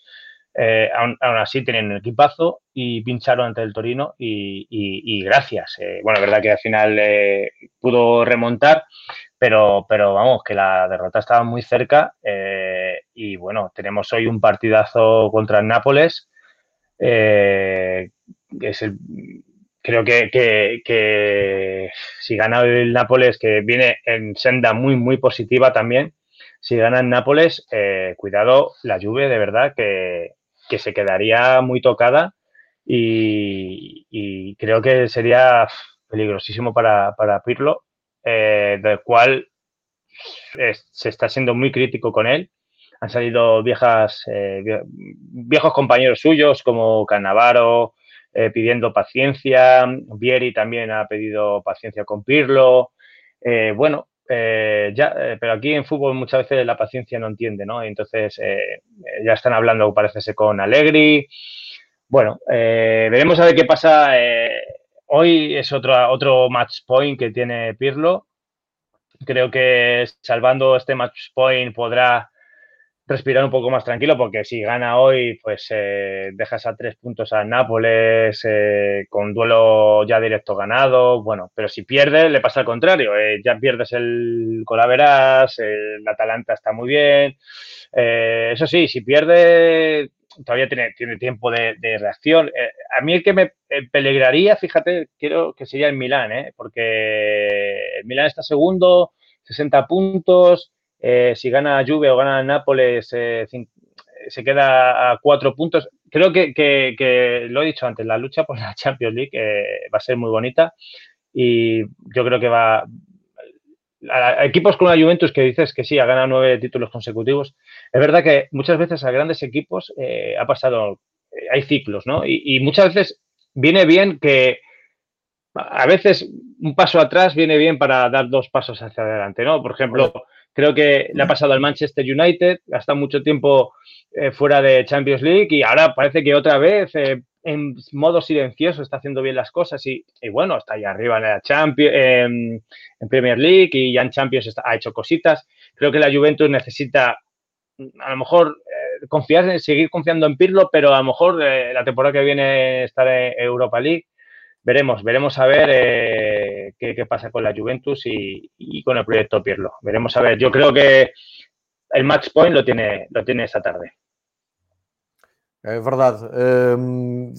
eh, aún, así tenían un equipazo y pincharon ante el Torino y, gracias. Eh, bueno, verdad que al final eh, pudo remontar, pero, pero vamos, que la derrota estaba muy cerca y bueno, tenemos hoy un partidazo contra el Nápoles, que es el, creo que, que, si gana el Nápoles, que viene en senda muy, muy positiva también, si gana el Nápoles, cuidado, la lluvia de verdad que, que se quedaría muy tocada y, creo que sería peligrosísimo para, para Pirlo, eh, del cual se está siendo muy crítico con él. Han salido viejas, eh, viejos compañeros suyos como Cannavaro eh, pidiendo paciencia, Vieri también ha pedido paciencia con Pirlo. Eh, bueno, ya, pero aquí en fútbol muchas veces la paciencia no entiende, ¿no? Entonces ya están hablando, parece con Allegri. Bueno, veremos a ver qué pasa. hoy es otro, otro match point que tiene Pirlo creo que salvando este match point podrá respirar un poco más tranquilo porque si gana hoy, pues eh, dejas a tres puntos a Nápoles eh, con duelo ya directo ganado. Bueno, pero si pierde, le pasa al contrario. Eh, ya pierdes el Colaveras, el Atalanta está muy bien. eso sí, si pierde, todavía tiene, tiene tiempo de, reacción. a mí el que me peligraría, fíjate, quiero que sería el Milán, porque el Milán está segundo, 60 puntos. Eh, si gana Juve o gana Nápoles, eh, se queda a cuatro puntos. Creo que, lo he dicho antes, la lucha por la Champions League eh, va a ser muy bonita y yo creo que va... A, equipos con la Juventus que dices que sí, ha ganado nueve títulos consecutivos. Es verdad que muchas veces a grandes equipos ha pasado, hay ciclos, ¿no? y muchas veces viene bien que a veces un paso atrás viene bien para dar dos pasos hacia adelante, ¿no? Por ejemplo, Creo que le ha pasado al Manchester United, ha estado mucho tiempo eh, fuera de Champions League y ahora parece que otra vez eh, en modo silencioso está haciendo bien las cosas y, bueno, está ahí arriba en la Champions, en Premier League y ya en Champions ha hecho cositas. Creo que la Juventus necesita a lo mejor eh, confiar en seguir confiando en Pirlo, pero a lo mejor la temporada que viene estar en Europa League veremos, veremos a ver eh, qué, pasa con la Juventus y, con el proyecto Pirlo. Veremos a ver. Yo creo que el match point lo tiene, lo tiene esta tarde. É verdade. Um,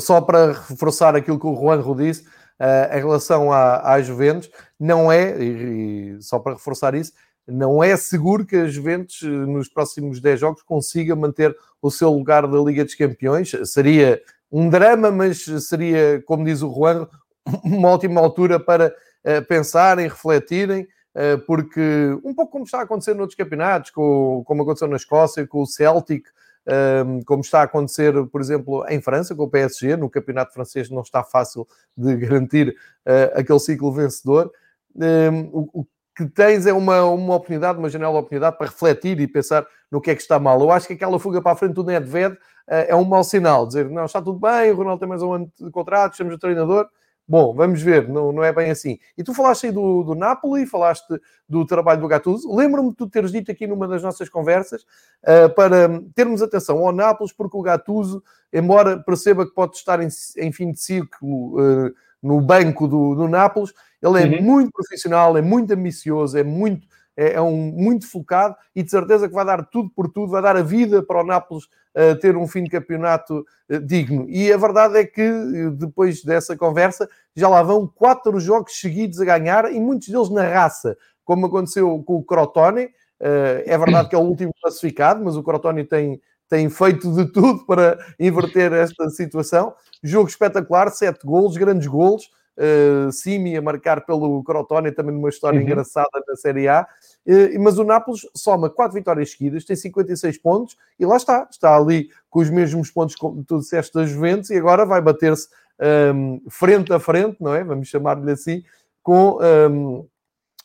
só para reforçar aquilo que o Juanjo disse, uh, em relação à, à Juventus, não é, e, e, só para reforçar isso, não é seguro que a Juventus nos próximos 10 jogos consiga manter o seu lugar da Liga dos Campeões. Seria um drama, mas seria, como diz o Juan, uma ótima altura para uh, pensarem, refletirem, uh, porque um pouco como está a acontecer noutros campeonatos, com, como aconteceu na Escócia, com o Celtic, um, como está a acontecer, por exemplo, em França, com o PSG, no campeonato francês não está fácil de garantir uh, aquele ciclo vencedor. Um, o, que tens é uma, uma oportunidade, uma janela de oportunidade para refletir e pensar no que é que está mal. Eu acho que aquela fuga para a frente do Nedved é um mau sinal. Dizer, não, está tudo bem, o Ronaldo tem mais um ano de contrato, temos o treinador. Bom, vamos ver, não, não é bem assim. E tu falaste aí do, do Napoli, falaste do trabalho do Gattuso. Lembro-me de tu teres dito aqui numa das nossas conversas uh, para termos atenção ao Nápoles, porque o Gattuso, embora perceba que pode estar em, em fim de ciclo uh, no banco do, do Nápoles, ele é uhum. muito profissional, é muito ambicioso, é muito é, é, um muito focado e de certeza que vai dar tudo por tudo, vai dar a vida para o Nápoles uh, ter um fim de campeonato uh, digno. E a verdade é que depois dessa conversa já lá vão quatro jogos seguidos a ganhar e muitos deles na raça, como aconteceu com o Crotone. Uh, é verdade que é o último classificado, mas o Crotone tem, tem feito de tudo para inverter esta situação. Jogo espetacular, sete golos, grandes golos uh, Simi a marcar pelo Crotone, também numa história uhum. engraçada na Série A. Uh, mas o Nápoles soma quatro vitórias seguidas, tem 56 pontos e lá está, está ali com os mesmos pontos como tu disseste da Juventus e agora vai bater-se um, ehm, frente a frente, não é? Vamos chamar-lhe assim, com, um, ehm,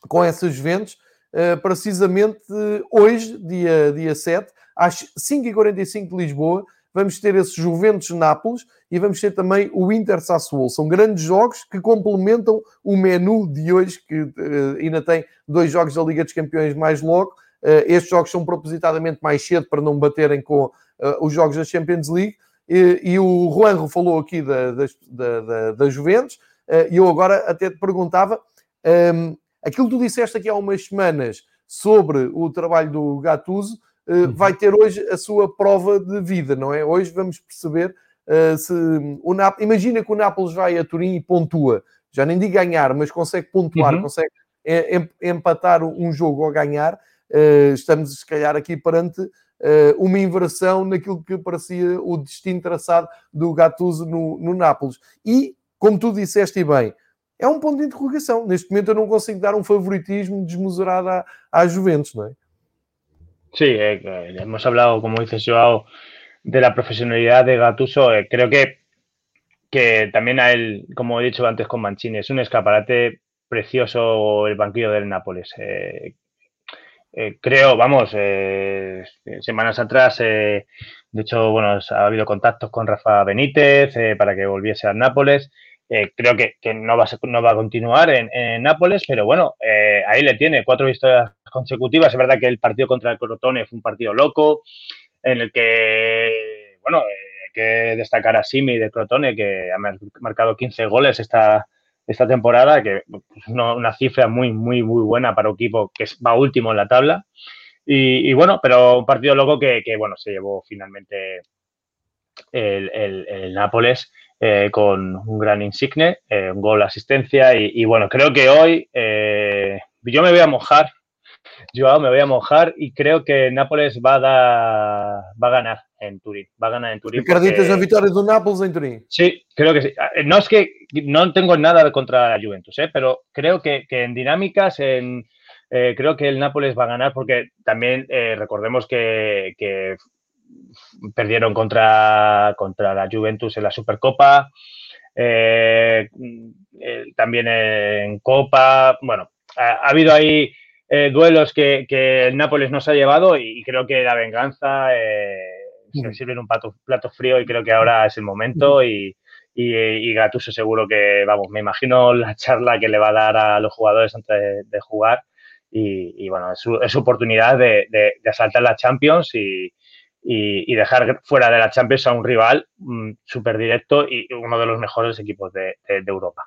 com essas Juventus. Uh, precisamente hoje, dia, dia 7, às 5h45 de Lisboa, vamos ter esses Juventus-Nápoles e vamos ter também o Inter-Sassuolo. São grandes jogos que complementam o menu de hoje, que uh, ainda tem dois jogos da Liga dos Campeões mais logo. Uh, estes jogos são propositadamente mais cedo para não baterem com uh, os jogos da Champions League. E, e o Juanro falou aqui da, da, da, da Juventus, e eu agora até te perguntava um, ehm, aquilo que tu disseste aqui há umas semanas sobre o trabalho do Gattuso, vai ter hoje a sua prova de vida, não é? Hoje vamos perceber uh, se o Nap... Imagina que o Nápoles vai a Turim e pontua. Já nem digo ganhar, mas consegue pontuar, uhum. consegue empatar um jogo ou ganhar. Uh, estamos, se calhar, aqui perante uma inversão naquilo que parecia o destino traçado do Gattuso no, no Nápoles. E, como tu disseste bem, é um ponto de interrogação. Neste momento eu não consigo dar um favoritismo desmesurado à, à Juventus, não é? Sí, eh, hemos hablado, como dices, Joao, de la profesionalidad de Gatuso. Eh, creo que, que también a él, como he dicho antes con Mancini, es un escaparate precioso el banquillo del Nápoles. Eh, eh, creo, vamos, semanas atrás, de hecho, bueno, ha habido contactos con Rafa Benítez para que volviese al Nápoles. Creo que, no, va a, continuar en, Nápoles, pero bueno, ahí le tiene cuatro victorias consecutivas. Es verdad que el partido contra el Crotone fue un partido loco, en el que, bueno, hay que destacar a Simi de Crotone, que ha marcado 15 goles esta, esta temporada, que es pues, una, cifra muy, muy, muy buena para un equipo que va último en la tabla. Y, bueno, pero un partido loco que, bueno, se llevó finalmente el, Nápoles eh, con un gran insigne, eh, un gol, asistencia. Y, bueno, creo que hoy eh, yo me voy a mojar Joao, me voy a mojar y creo que Nápoles va a, va a ganar en Turín. Va a ganar en Turín. ¿Acreditas la victoria de Nápoles en Turín? Sí, creo que sí. Ah, no es que no tengo nada contra la Juventus, ¿eh? pero creo que, en dinámicas, en, eh, creo que el Nápoles va a ganar porque también eh, recordemos que, perdieron contra, contra la Juventus en la Supercopa. también en Copa. Bueno, ha habido ahí eh, duelos que, el Nápoles nos ha llevado y, creo que la venganza eh, se sirve en un plato, plato, frío y creo que ahora es el momento y, y, Gattuso seguro que, vamos, me imagino la charla que le va a dar a los jugadores antes de, jugar y, bueno, es su, oportunidad de, asaltar la Champions y, dejar fuera de la Champions a un rival mm, súper directo y uno de los mejores equipos de Europa.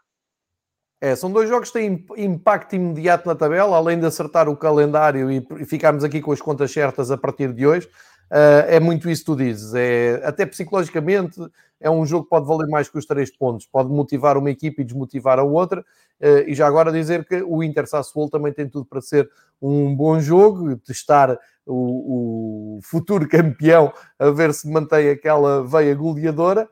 É, são dois jogos que têm impacto imediato na tabela, além de acertar o calendário e, ficarmos aqui com as contas certas a partir de hoje. Uh, é muito isso que tu dizes. É, até psicologicamente, é um jogo que pode valer mais que os três pontos. Pode motivar uma equipe e desmotivar a outra. Uh, e já agora dizer que o Inter Sassuolo também tem tudo para ser um bom jogo, testar o, o futuro campeão, a ver se mantém aquela veia goleadora.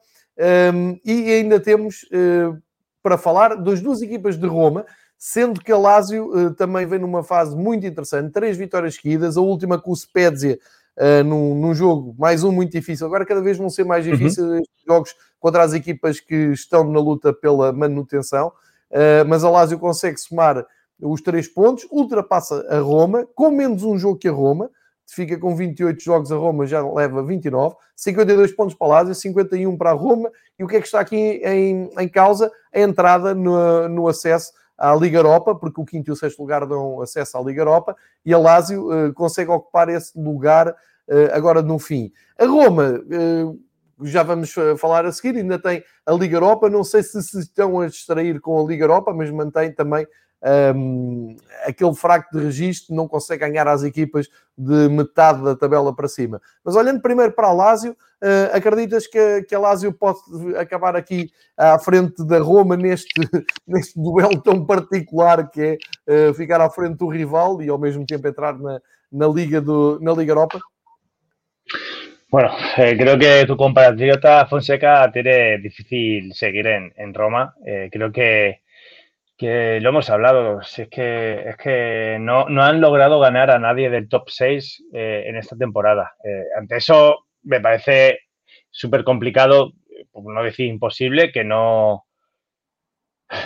Um, e ainda temos uh, para falar das duas equipas de Roma, sendo que a Lazio uh, também vem numa fase muito interessante, três vitórias seguidas, a última com o Spezia uh, num, num, jogo, mais um muito difícil. Agora cada vez vão ser mais uhum. difíceis uhum. estes jogos contra as equipas que estão na luta pela manutenção, uh, mas a Lazio consegue somar os três pontos, ultrapassa a Roma, com menos um jogo que a Roma, fica com 28 jogos a Roma, já leva 29, 52 pontos para Lazio, 51 para a Roma, e o que é que está aqui em, em causa? A entrada no, no acesso à Liga Europa, porque o quinto e o sexto lugar dão acesso à Liga Europa, e a Lazio uh, consegue ocupar esse lugar uh, agora no fim. A Roma, uh, já vamos falar a seguir, ainda tem a Liga Europa, não sei se se estão a distrair com a Liga Europa, mas mantém também um, aquele fraco de registro não consegue ganhar às equipas de metade da tabela para cima. Mas olhando primeiro para a Lásio, uh, acreditas que, que a Lásio pode acabar aqui à frente da Roma neste, neste duelo tão particular que é uh, ficar à frente do rival e ao mesmo tempo entrar na, na, Liga, do, na Liga Europa? Bueno, eh, creo que tu compatriota Fonseca tiene difícil seguir en, en Roma. Eh, creo que que lo hemos hablado, si es que, es que no, no, han logrado ganar a nadie del top 6 eh, en esta temporada. Eh, ante eso me parece súper complicado, por no decir imposible, que no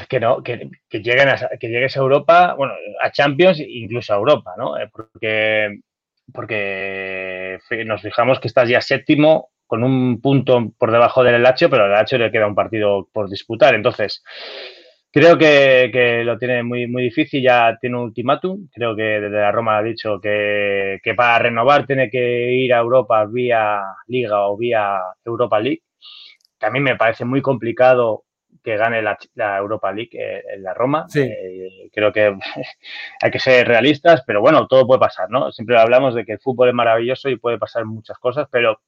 que no que, que lleguen a, que llegues a Europa, bueno, a Champions incluso a Europa, ¿no? Eh, porque porque nos fijamos que estás ya séptimo con un punto por debajo del Lazio, pero al Lazio le queda un partido por disputar. Entonces, Creo que, lo tiene muy, muy difícil, ya tiene un ultimátum. Creo que desde la Roma ha dicho que, para renovar tiene que ir a Europa vía Liga o vía Europa League. También me parece muy complicado que gane la, Europa League eh, en la Roma. Eh, creo que hay que ser realistas, pero bueno, todo puede pasar, ¿no? Siempre hablamos de que el fútbol es maravilloso y puede pasar muchas cosas, pero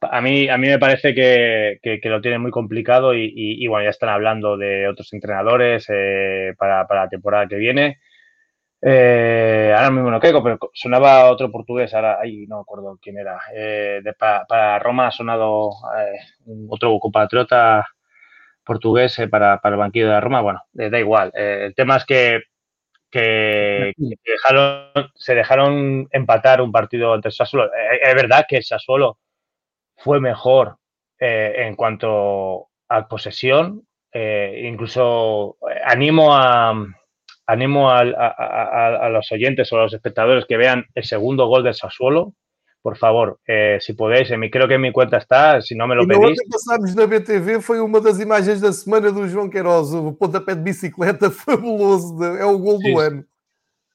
a mí, a mí me parece que, lo tiene muy complicado y, bueno, ya están hablando de otros entrenadores eh, para, la temporada que viene. Eh, ahora mismo no creo, pero sonaba otro portugués, ahora ahí no acuerdo quién era. Eh, para, Roma ha sonado otro compatriota portugués para, el banquillo de Roma, bueno, da igual. el tema es que, que, se dejaron empatar un partido ante Sassuolo. es verdad que Sassuolo fue mejor en cuanto a posesión, incluso animo a animo a, los oyentes o a los espectadores que vean el segundo gol del Sassuolo. Por favor, eh, si podéis, en mi, creo que en mi cuenta está, si no me lo pedís. que passámos na BTV foi uma das imagens da semana do João Queiroz, o pontapé de bicicleta fabuloso, é o gol do ano.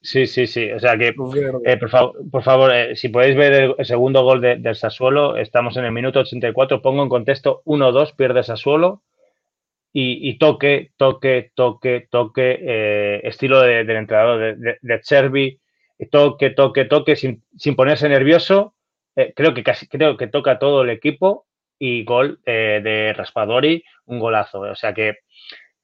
Sí, sí, sí. O sea que, eh, por, favor, por favor eh, si podéis ver el, segundo gol del Sassuolo, estamos en el minuto 84. Pongo en contexto 1-2, pierde Sassuolo y, toque, toque, toque, toque, eh, estilo del entrenador de, de, Cherby, toque, toque, toque, sin, sin ponerse nervioso. Eh, creo que casi creo que toca todo el equipo y gol de Raspadori, un golazo. O sea que,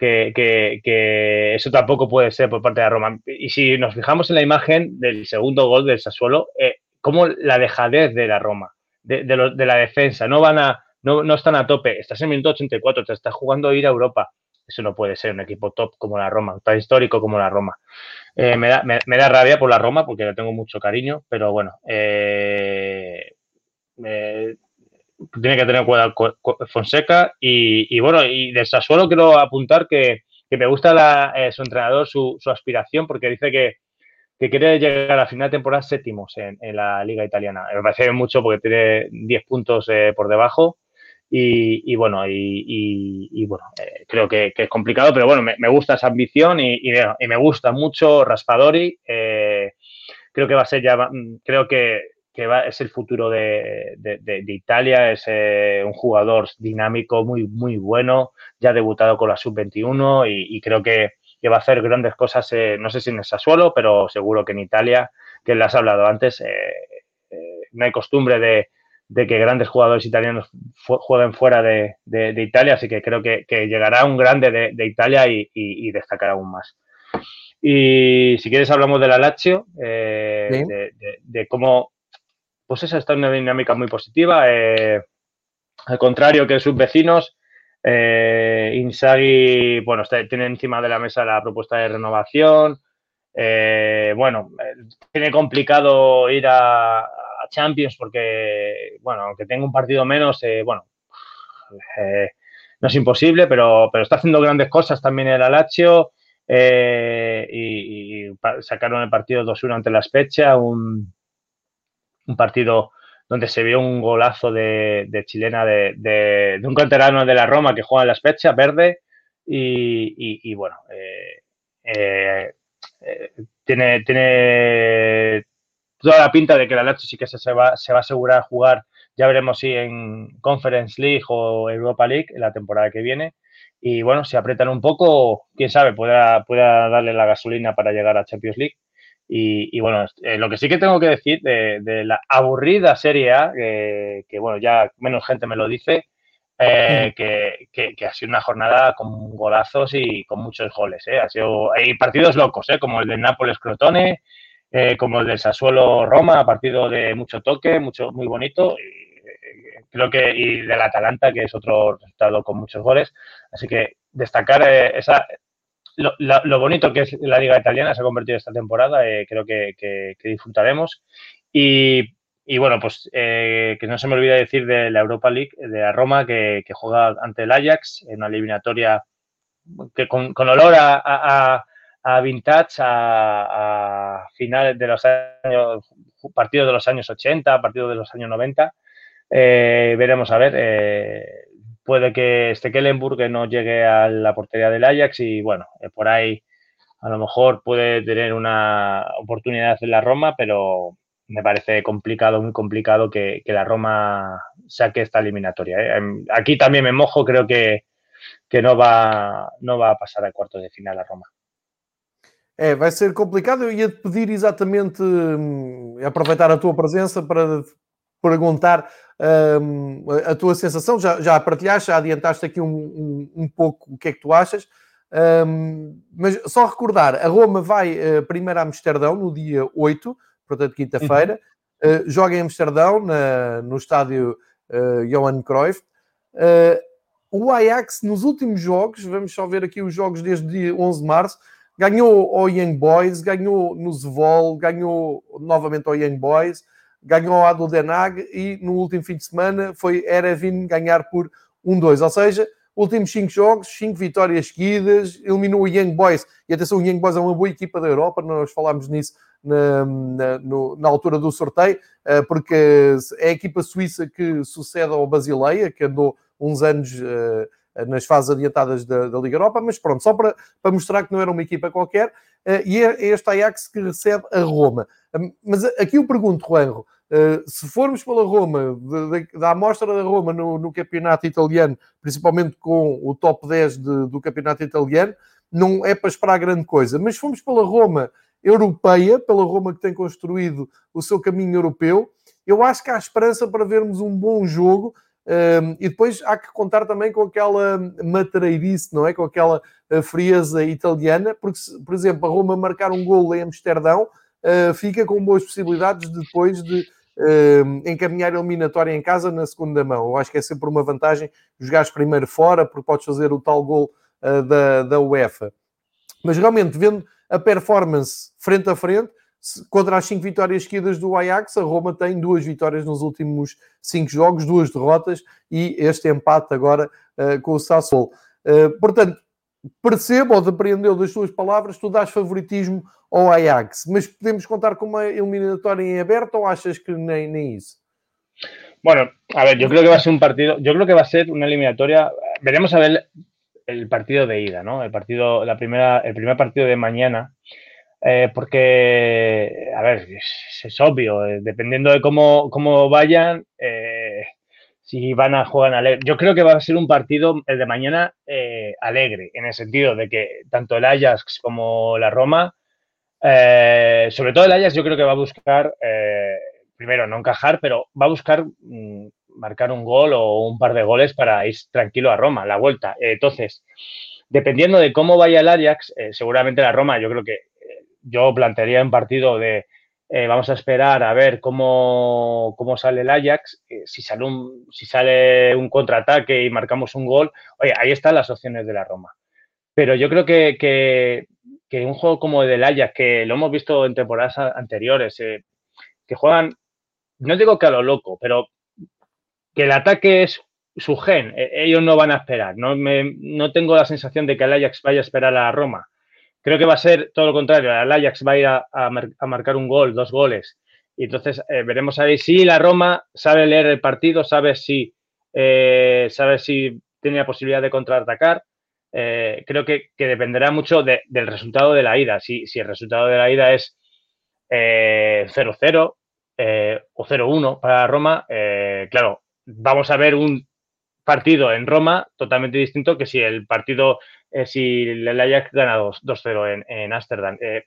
que, eso tampoco puede ser por parte de Roma. Y si nos fijamos en la imagen del segundo gol del Sassuolo, como la dejadez de la Roma, de, la defensa, no van a no, no están a tope, estás en minuto 84, te estás jugando ir a Europa. Eso no puede ser un equipo top como la Roma, tan histórico como la Roma. Eh, me, da, me, da, rabia por la Roma porque le tengo mucho cariño, pero bueno, eh, tiene que tener cuidado Fonseca y, bueno, y de Sassuolo quiero apuntar que, me gusta eh, su entrenador, su, su, aspiración, porque dice que, que, quiere llegar a la final de temporada séptimos en, en, la liga italiana. Me parece mucho porque tiene 10 puntos por debajo y, bueno, y, bueno, eh, creo que, es complicado, pero bueno, me, gusta esa ambición y, me gusta mucho Raspadori. Eh, creo que va a ser ya, mm, creo que, va, es el futuro de, Italia, es eh, un jugador dinámico, muy, muy bueno, ya ha debutado con la sub-21 y, creo que, va a hacer grandes cosas, no sé si en el Sassuolo, pero seguro que en Italia, que le has hablado antes, no hay costumbre de de que grandes jugadores italianos jueguen fuera de, Italia, así que creo que, llegará un grande de, Italia y, destacará aún más. Y si quieres hablamos de la Lazio, eh, de, cómo, pues esa está en una dinámica muy positiva, eh, al contrario que sus vecinos, eh, Inzaghi, bueno, tiene encima de la mesa la propuesta de renovación, eh, bueno, tiene complicado ir a, Champions porque, bueno, aunque tenga un partido menos, eh, bueno, eh, no es imposible, pero, pero está haciendo grandes cosas también el Alacho eh, y, sacaron el partido 2-1 ante la Spezia, un, partido donde se vio un golazo de, chilena de, un canterano de la Roma que juega en la Spezia, verde, y, bueno, tiene, tiene toda la pinta de que la Lazio sí que se va, se va a asegurar jugar, ya veremos si en Conference League o Europa League la temporada que viene. Y bueno, si apretan un poco, quién sabe, pueda, pueda darle la gasolina para llegar a Champions League. Y, bueno, eh, lo que sí que tengo que decir de, la aburrida Serie A, que, bueno, ya menos gente me lo dice, eh, que, que, ha sido una jornada con golazos y con muchos goles. Eh. Ha sido, hay partidos locos, eh, como el de Nápoles-Crotone, como el del Sassuolo Roma, partido de mucho toque, mucho, muy bonito. Y, creo que, y del Atalanta, que es otro resultado con muchos goles. Así que destacar eh, esa, lo, bonito que es la Liga Italiana, se ha convertido esta temporada, creo que, disfrutaremos. Y, bueno, pues que no se me olvide decir de la Europa League, de la Roma, que, juega ante el Ajax en una eliminatoria que con, olor a a vintage, a, finales de los años, partidos de los años 80, partidos de los años 90. Eh, veremos a ver. Eh, puede que este Kellenburg no llegue a la portería del Ajax y bueno, eh, por ahí a lo mejor puede tener una oportunidad en la Roma, pero me parece complicado, muy complicado que, la Roma saque esta eliminatoria. Em, aquí también me mojo, creo que, que no, va, no va a pasar a cuartos de final la Roma. É, vai ser complicado. Eu ia te pedir exatamente, aproveitar a tua presença para perguntar hum, a tua sensação. Já, já partilhaste, já adiantaste aqui um, um, um pouco o que é que tu achas. Um, mas só recordar, a Roma vai uh, primeiro a Amsterdão no dia 8, portanto quinta-feira, uhum. uh, joga em Amsterdão na, no estádio uh, Johan Cruyff. Uh, o Ajax, nos últimos jogos, vamos só ver aqui os jogos desde dia 11 de março, ganhou ao Young Boys, ganhou no Zwolle, ganhou novamente ao Young Boys, ganhou ao Adel Denag e no último fim de semana foi Erevin ganhar por 1-2. Ou seja, últimos 5 jogos, 5 vitórias seguidas, eliminou o Young Boys. E atenção, o Young Boys é uma boa equipa da Europa, nós falámos nisso na, na, no, na, altura do sorteio, eh, porque é a equipa suíça que sucede ao Basileia, que andou uns anos uh, nas fases adiantadas da, da, Liga Europa, mas pronto, só para, para mostrar que não era uma equipa qualquer, uh, e é, é este Ajax que recebe a Roma. Mas aqui eu pergunto, Juanjo, uh, se formos pela Roma, da amostra da Roma no, no, campeonato italiano, principalmente com o top 10 de, do campeonato italiano, não é para esperar grande coisa, mas se formos pela Roma europeia, pela Roma que tem construído o seu caminho europeu, eu acho que há esperança para vermos um bom jogo um, e depois há que contar também com aquela matreirice, não é? Com aquela uh, frieza italiana, porque, por exemplo, a Roma marcar um gol em Amsterdão fica com boas possibilidades depois de uh, encaminhar a eliminatória em casa na segunda mão. Eu acho que é sempre uma vantagem jogares primeiro fora, porque podes fazer o tal gol uh, da, da UEFA. Mas realmente, vendo a performance frente a frente, contra as cinco vitórias seguidas do Ajax, a Roma tem duas vitórias nos últimos cinco jogos, duas derrotas e este empate agora uh, com o Sassuolo. Uh, portanto, percebo ou depreendeu das suas palavras, tu dás favoritismo ao Ajax, mas podemos contar com uma eliminatória em aberto ou achas que nem, nem isso? Bueno, a ver, yo creo que va a ser un partido, yo creo que va a ser una eliminatoria, veremos a ver el partido de ida, ¿no? El partido, la primera, el primer partido de mañana, eh, porque, a ver, es, obvio, eh, dependiendo de cómo, cómo vayan, eh, si van a jugar alegre. Yo creo que va a ser un partido, el de mañana, alegre, en el sentido de que tanto el Ajax como la Roma, sobre todo el Ajax, yo creo que va a buscar, primero, no encajar, pero va a buscar mm, marcar un gol o un par de goles para ir tranquilo a Roma, la vuelta. entonces, dependiendo de cómo vaya el Ajax, seguramente la Roma, yo creo que yo plantearía un partido de eh, vamos a esperar a ver cómo, cómo sale el Ajax, eh, si, sale un, si sale un contraataque y marcamos un gol, oye, ahí están las opciones de la Roma. Pero yo creo que, que, un juego como el del Ajax, que lo hemos visto en temporadas anteriores, eh, que juegan, no digo que a lo loco, pero que el ataque es su gen, e, ellos no van a esperar, no, me, no tengo la sensación de que el Ajax vaya a esperar a la Roma Creo que va a ser todo lo contrario. El Ajax va a ir a, marcar un gol, dos goles. Y entonces eh, veremos ahí si la Roma sabe leer el partido, sabe si, eh, sabe si tiene la posibilidad de contraatacar. Eh, creo que, dependerá mucho del resultado de la ida. Si, si el resultado de la ida es 0-0 o 0-1 para Roma, claro, vamos a ver un partido en Roma totalmente distinto que si el partido eh, si el Ajax gana 2-0 en Ámsterdam. Eh,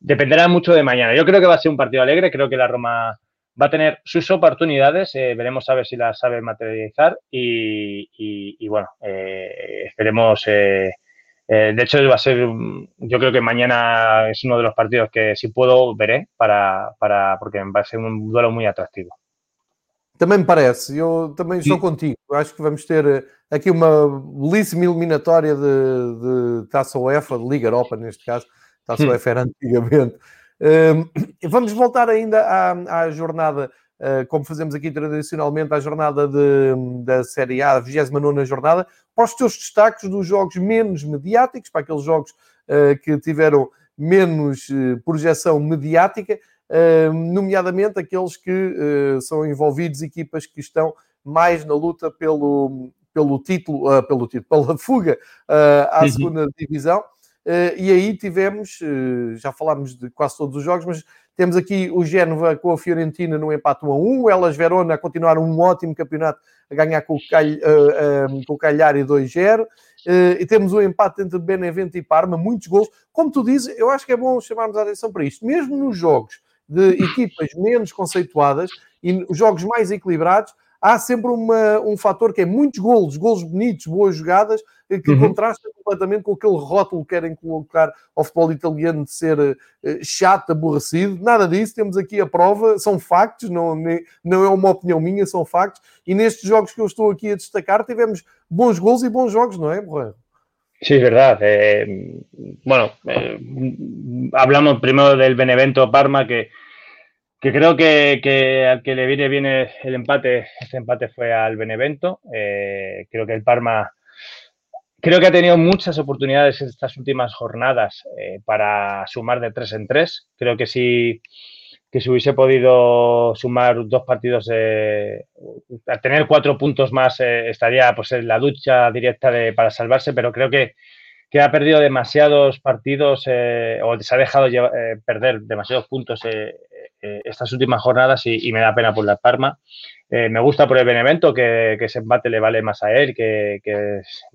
dependerá mucho de mañana. Yo creo que va a ser un partido alegre, creo que la Roma va a tener sus oportunidades, eh, veremos a ver si las sabe materializar y, bueno, esperemos. de hecho, va a ser, yo creo que mañana es uno de los partidos que si puedo veré para, para porque a ser un duelo muy atractivo. Também me parece, eu também estou contigo. Acho que vamos ter eh, aqui uma belíssima eliminatória de, de Taça UEFA, de Liga Europa neste caso. Taça UEFA era antigamente. Um, vamos voltar ainda à, à jornada, uh, como fazemos aqui tradicionalmente, à jornada de, da Série A, a 29 jornada, para os teus destaques dos jogos menos mediáticos, para aqueles jogos uh, que tiveram menos projeção mediática nomeadamente aqueles que uh, são envolvidos equipas que estão mais na luta pelo, pelo título, uh, pelo título, pela fuga uh, à uhum. segunda divisão. e aí tivemos, já falámos de quase todos os jogos, mas temos aqui o Génova com a Fiorentina no empate 1 a 1, o Elas Verona a continuar um ótimo campeonato a ganhar com o, Calh, com o Calhari 2-0. e temos o um empate entre Benevento e Parma, muitos gols. Como tu dizes, eu acho que é bom chamarmos a atenção para isto. Mesmo nos jogos de equipas menos conceituadas e os jogos mais equilibrados, há sempre uma, um fator que é muitos golos, golos bonitos, boas jogadas, que uhum. contrasta completamente com aquele rótulo que querem colocar ao futebol italiano de ser uh, chato, aborrecido. Nada disso, temos aqui a prova, são factos, não, nem, não é uma opinião minha, são factos. E nestes jogos que eu estou aqui a destacar, tivemos bons gols e bons jogos, não é, Borreiro? Sí, es verdad. Eh, bueno, eh, hablamos primero del Benevento Parma, que, que creo que, al que le viene bien el empate, ese empate fue al Benevento. Eh, creo que el Parma Creo que ha tenido muchas oportunidades estas últimas jornadas eh, para sumar de tres en tres. Creo que si, que si hubiese podido sumar dos partidos, eh, a tener cuatro puntos más, eh, estaría pues, en la ducha directa de, para salvarse, pero creo que, que ha perdido demasiados partidos o se ha dejado perder demasiados puntos estas últimas jornadas y, me da pena por la Parma. Eh, me gusta por el Benevento que, ese empate le vale más a él, que,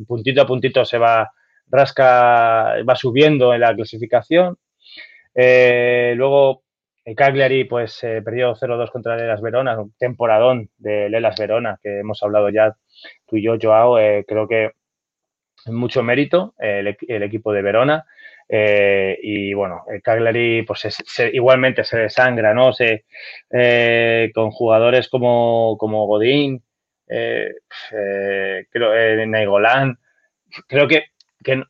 puntito a puntito se va, rasca, va subiendo en la clasificación. Eh, luego el Cagliari pues eh, perdió 0-2 contra Lelas Verona, un temporadón de Lelas Verona que hemos hablado ya tú y yo, Joao, creo que mucho mérito el, equipo de Verona. Eh, y bueno, el Cagliari pues igualmente se desangra, ¿no? Se, eh, con jugadores como, como Godín, eh, creo, Naigolán, creo que, que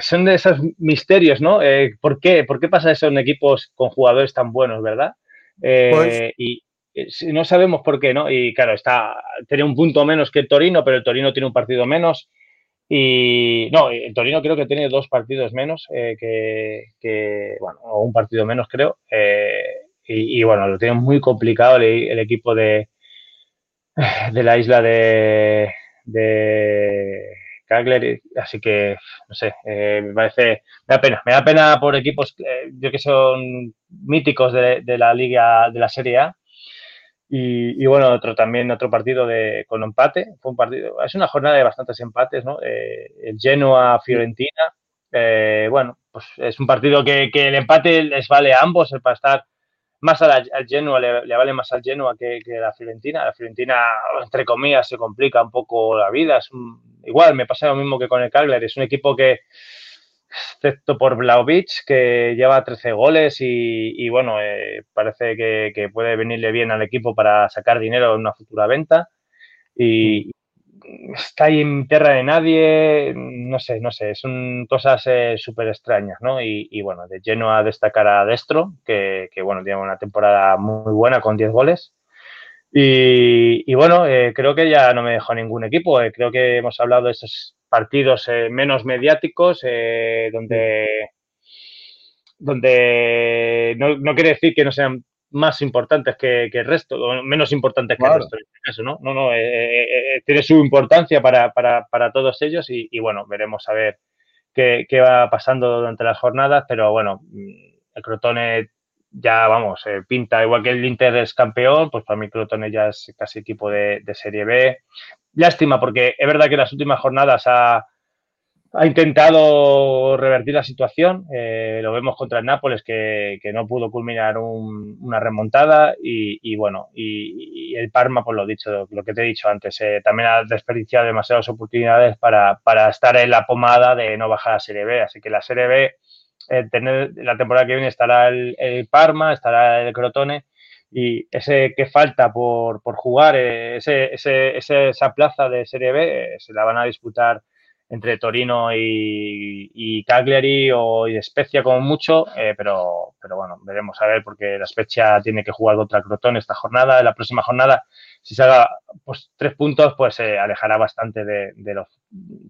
son de esos misterios, ¿no? ¿por, qué? ¿Por qué pasa eso en equipos con jugadores tan buenos, verdad? Pues... Y, no sabemos por qué, ¿no? Y claro, está, tiene un punto menos que el Torino, pero el Torino tiene un partido menos. Y no, el Torino creo que tiene dos partidos menos eh, que, bueno, o un partido menos creo. Eh, y, bueno, lo tiene muy complicado el, equipo de, de la isla de, de Cagliari. Así que, no sé, eh, me parece, me da pena. Me da pena por equipos, yo que son míticos de, de la liga, de la Serie A y, bueno, otro también, otro partido de, con empate. Fue un partido, es una jornada de bastantes empates, ¿no? Eh, el Genoa-Fiorentina. Eh, bueno, pues es un partido que, que, el empate les vale a ambos, el para estar más al, Genoa, le, vale más al Genoa que, que, a la Fiorentina. La Fiorentina, entre comillas, se complica un poco la vida. Es igual, me pasa lo mismo que con el Cagliari. Es un equipo que, excepto por Blaovic, que lleva 13 goles y, bueno, eh, parece que, puede venirle bien al equipo para sacar dinero en una futura venta. Y está ahí en tierra de nadie, no sé, no sé, son cosas eh, súper extrañas, ¿no? Y, bueno, de lleno a destacar a Destro, que, bueno, tiene una temporada muy buena con 10 goles. Y, bueno, eh, creo que ya no me dejó ningún equipo. creo que hemos hablado de esos partidos eh, menos mediáticos, eh, donde, donde no, quiere decir que no sean más importantes que, el resto, o menos importantes que el resto en este caso, ¿no? No, no, eh, tiene su importancia para, todos ellos y, bueno, veremos a ver qué, va pasando durante las jornadas, pero bueno, mm, el Crotone ya, vamos, pinta, igual que el Inter es campeón, pues para mí Crotone ya es casi equipo de, de Serie B lástima, porque es verdad que en las últimas jornadas ha, intentado revertir la situación. Eh, lo vemos contra el Nápoles, que, no pudo culminar una remontada. Y, bueno, y, el Parma, pues lo dicho, lo que te he dicho antes, eh, también ha desperdiciado demasiadas oportunidades para, estar en la pomada de no bajar a Serie B. Así que la Serie B, eh, tener, la temporada que viene estará el, el Parma, estará el Crotone y ese que falta por, por jugar, eh, ese, ese, esa plaza de Serie B, eh, se la van a disputar entre Torino y, y Cagliari o y Spezia como mucho, eh, pero, pero bueno, veremos a ver porque la Spezia tiene que jugar contra Crotón esta jornada, la próxima jornada, si se haga pues, tres puntos, pues se alejará bastante de, los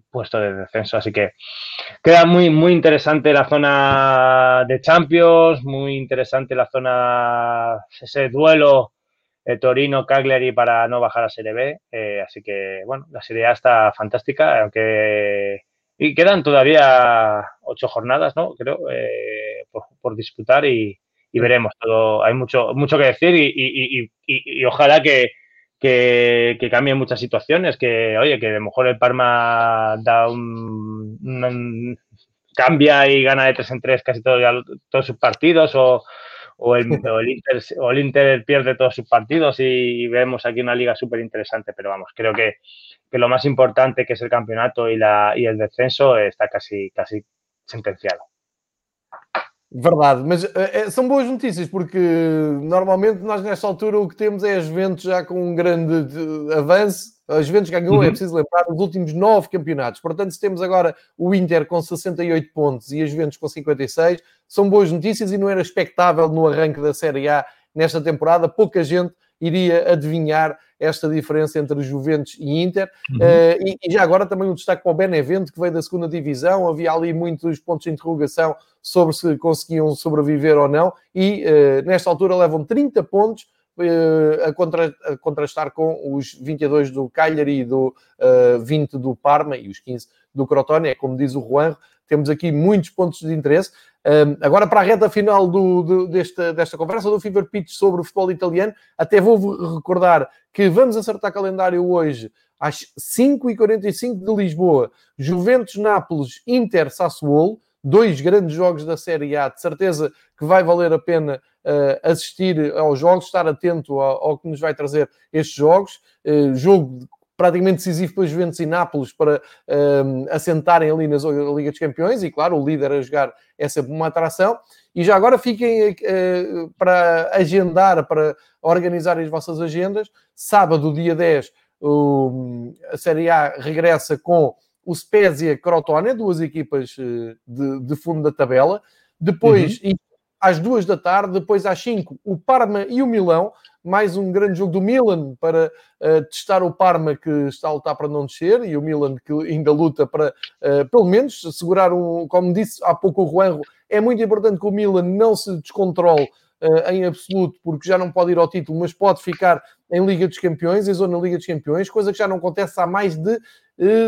puestos de descenso, así que queda muy, muy interesante la zona de Champions, muy interesante la zona, ese duelo eh, Torino, Cagliari para no bajar a Serie B. Eh, así que, bueno, la Serie A está fantástica, aunque. Y quedan todavía ocho jornadas, ¿no? Creo, eh, por, disputar y, veremos. Todo, hay mucho, mucho que decir y, ojalá que, que, cambien muchas situaciones, que, oye, que a lo mejor el Parma da un, cambia y gana de tres en tres casi todos sus partidos o o el, Inter, o el Inter pierde todos sus partidos y vemos aquí una liga súper interesante, pero vamos, creo que, que, lo más importante que es el campeonato y, la, y el descenso está casi, casi sentenciado. Verdade, mas é, são boas notícias porque normalmente nós nesta altura o que temos é as Juventus já com um grande avanço. As Juventus ganhou, é uhum. é preciso lembrar, os últimos nove campeonatos. Portanto, se temos agora o Inter com 68 pontos e as Juventus com 56, são boas notícias e não era expectável no arranque da Série A nesta temporada. Pouca gente iria adivinhar esta diferença entre Juventus e Inter. Uhum. Uh, e, e, já agora também um destaque para o Benevento, que veio da segunda divisão. Havia ali muitos pontos de interrogação sobre se conseguiam sobreviver ou não. E uh, nesta altura levam 30 pontos. Uh, a, contra, a, contrastar com os 22 do Cagliari e do 20 do Parma e os 15 do Crotone, é como diz o Juan, temos aqui muitos pontos de interesse. Agora, para a reta final do, do, desta, desta conversa do Fever Pitch sobre o futebol italiano, até vou recordar que vamos acertar calendário hoje às 5h45 de Lisboa. Juventus, Nápoles, Inter, Sassuolo. Dois grandes jogos da Série A. De certeza que vai valer a pena uh, assistir aos jogos, estar atento ao, ao, que nos vai trazer estes jogos. Uh, jogo praticamente decisivo para Juventus e Nápoles para um, assentarem ali na Liga dos Campeões, e claro, o líder a jogar é sempre uma atração. E já agora fiquem uh, para agendar, para organizar as vossas agendas. Sábado, dia 10, o, a Série A regressa com o Spezia Crotone, duas equipas uh, de, de, fundo da tabela. Depois, uhum. Às duas da tarde, depois às 5, o Parma e o Milão mais um grande jogo do Milan para uh, testar o Parma que está a lutar para não descer e o Milan que ainda luta para, uh, pelo menos, segurar um, como disse há pouco o Juanjo, é muito importante que o Milan não se descontrole uh, em absoluto, porque já não pode ir ao título, mas pode ficar em Liga dos Campeões, em zona Liga dos Campeões, coisa que já não acontece há mais de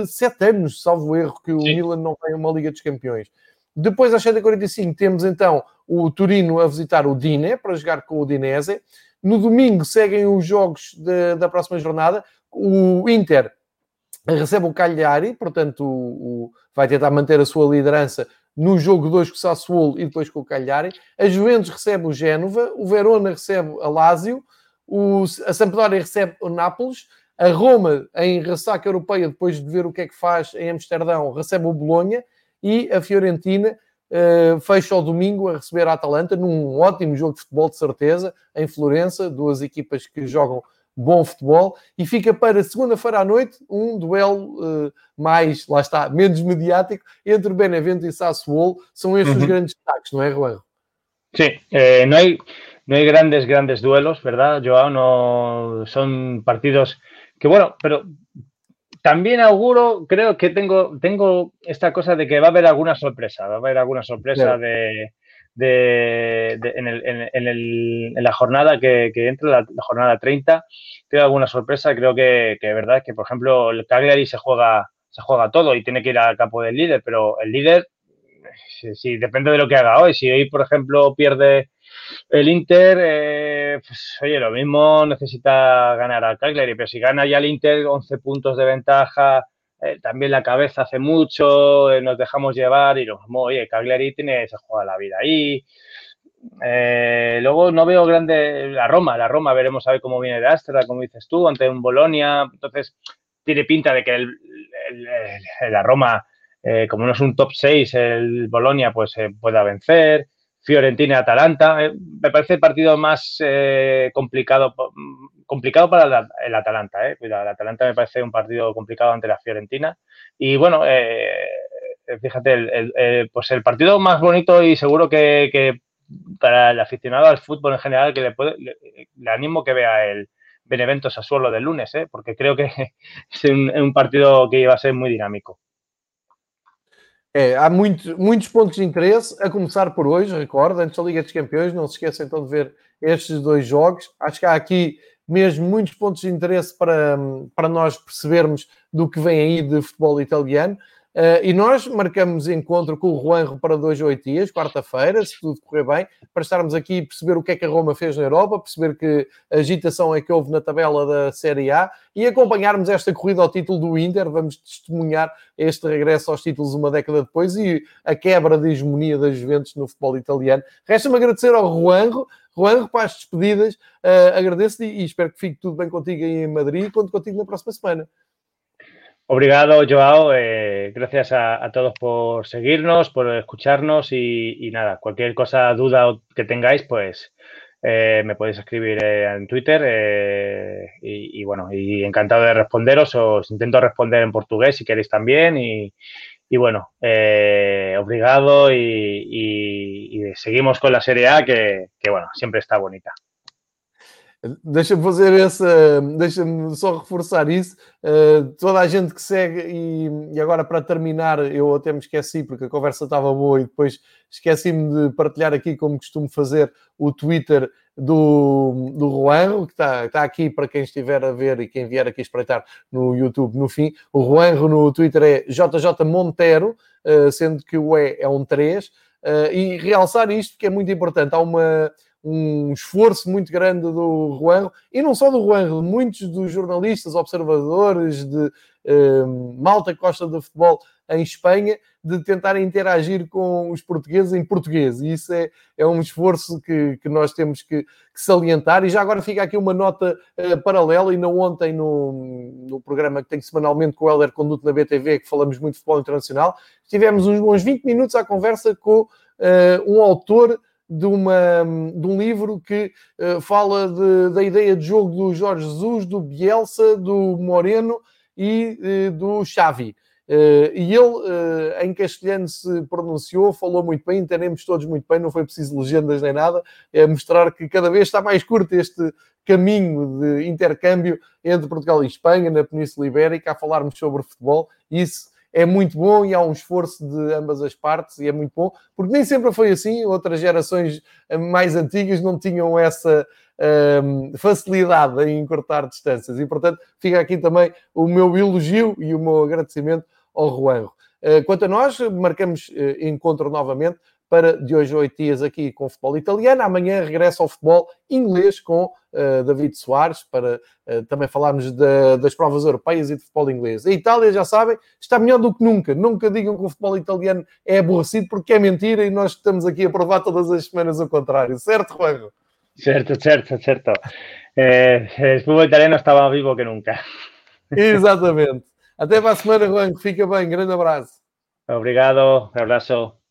sete anos, salvo erro, que o Sim. Milan não tem uma Liga dos Campeões. Depois, às 7h45, temos então o Turino a visitar o Dine para jogar com o Dinese. No domingo seguem os jogos de, da próxima jornada. O Inter recebe o Cagliari, portanto o, o, vai tentar manter a sua liderança no jogo 2 com o Sassuolo e depois com o Cagliari. A Juventus recebe o Génova, o Verona recebe a Lazio, o, a Sampdoria recebe o Nápoles, a Roma, em ressaca europeia, depois de ver o que é que faz em Amsterdão, recebe o Bolonha e a Fiorentina uh, fecha o domingo a receber a Atalanta num ótimo jogo de futebol, de certeza, em Florença, duas equipas que jogam bom futebol, e fica para segunda-feira à noite um duelo uh, mais, lá está, menos mediático entre Benevento e Sassuolo. São estes os grandes destaques, não é, Juan? Sí, eh, no hay no hay grandes, grandes duelos, ¿verdad, Joao? No son partidos que, bueno, pero también auguro, creo que tengo, tengo esta cosa de que va a haber alguna sorpresa, va a haber alguna sorpresa de, en, el, en, el, en, la jornada que, que entra, la, jornada 30, creo alguna sorpresa, creo que, que verdad que, por ejemplo, el Cagliari se juega, se juega todo y tiene que ir al campo del líder, pero el líder, si depende de lo que haga hoy, si hoy, por ejemplo, pierde el Inter, eh, pues, oye, lo mismo necesita ganar al Cagliari, pero si gana ya el Inter 11 puntos de ventaja, eh, también la cabeza hace mucho, eh, nos dejamos llevar y mismo, oye, Cagliari tiene, se juega la vida ahí. luego no veo grande la Roma, la Roma veremos a ver cómo viene de Astra, como dices tú, ante un Bolonia, entonces tiene pinta de que el, la Roma, como no es un top 6, el Bolonia pues pueda vencer. Fiorentina-Atalanta. Eh, me parece el partido más eh, complicado, complicado para el Atalanta. Eh. el Atalanta me parece un partido complicado ante la Fiorentina. Y bueno, eh, fíjate, pues el partido más bonito y seguro que, para el aficionado al fútbol en general, que le, puede, le, animo que vea el Benevento Sassuolo del lunes, porque creo que es un partido que iba a ser muy dinámico. É, há muito, muitos pontos de interesse, a começar por hoje, recordo, antes da Liga dos Campeões, não se esqueçam então de ver estes dois jogos. Acho que há aqui mesmo muitos pontos de interesse para, para nós percebermos do que vem aí de futebol italiano. Uh, e nós marcamos encontro com o Juanro para dois ou oito dias, quarta-feira, se tudo correr bem, para estarmos aqui e perceber o que é que a Roma fez na Europa, perceber que agitação é que houve na tabela da Série A e acompanharmos esta corrida ao título do Inter. Vamos testemunhar este regresso aos títulos uma década depois e a quebra de hegemonia das Juventus no futebol italiano. Resta-me agradecer ao Juanro. Juanro, para as despedidas, uh, agradeço-te e espero que fique tudo bem contigo aí em Madrid e conto contigo na próxima semana. Obrigado, Joao. Eh, gracias a, todos por seguirnos, por escucharnos y, nada, cualquier cosa, duda que tengáis, pues eh, me podéis escribir eh, en Twitter y, bueno, y encantado de responderos. Os intento responder en portugués si queréis también y, bueno, obrigado y, seguimos con la Serie A que bueno, siempre está bonita. Deixa-me fazer essa, deixa-me só reforçar isso. Uh, toda a gente que segue, e, e, agora para terminar, eu até me esqueci porque a conversa estava boa e depois esqueci-me de partilhar aqui, como costumo fazer, o Twitter do, do Juanro, que está, está aqui para quem estiver a ver e quem vier aqui espreitar no YouTube no fim. O Juanro no Twitter é JJ Montero, uh, sendo que o E é um 3. Uh, eh, e realçar isto que é muito importante. Há uma um esforço muito grande do Juan, e não só do Juan, muitos dos jornalistas, observadores, de uh, malta costa do futebol em Espanha, de tentar interagir com os portugueses em português. E isso é, é um esforço que, que nós temos que, que, salientar. E já agora fica aqui uma nota uh, paralela, e não ontem no, no programa que tenho semanalmente com o Helder Conduto na BTV, que falamos muito de futebol internacional, tivemos uns bons 20 minutos à conversa com uh, um autor de, uma, de um livro que uh, fala de, da ideia de jogo do Jorge Jesus, do Bielsa, do Moreno e uh, do Xavi. Uh, e ele, em castelhano, se pronunciou, falou muito bem, entendemos todos muito bem, não foi preciso legendas nem nada, é mostrar que cada vez está mais curto este caminho de intercâmbio entre Portugal e Espanha, na Península Ibérica, a falarmos sobre futebol. Isso é muito bom e há um esforço de ambas as partes e é muito bom, porque nem sempre foi assim, outras gerações eh, mais antigas não tinham essa um, ehm, facilidade em encurtar distâncias e, portanto, fica aqui também o meu elogio e o meu agradecimento ao Juanro. Uh, quanto a nós, marcamos uh, encontro novamente para de hoje a oito dias aqui com o futebol italiano. Amanhã regressa ao futebol inglês com uh, David Soares para uh, também falarmos de, das provas europeias e de futebol inglês. A Itália, já sabem, está melhor do que nunca. Nunca digam que o futebol italiano é aborrecido porque é mentira e nós estamos aqui a provar todas as semanas o contrário. Certo, Juanjo? Certo, certo, certo. Eh, o futebol italiano estava vivo que nunca. Exatamente. Até para a semana, Juan. Fica bem. Grande abraço. Obrigado. Um abraço.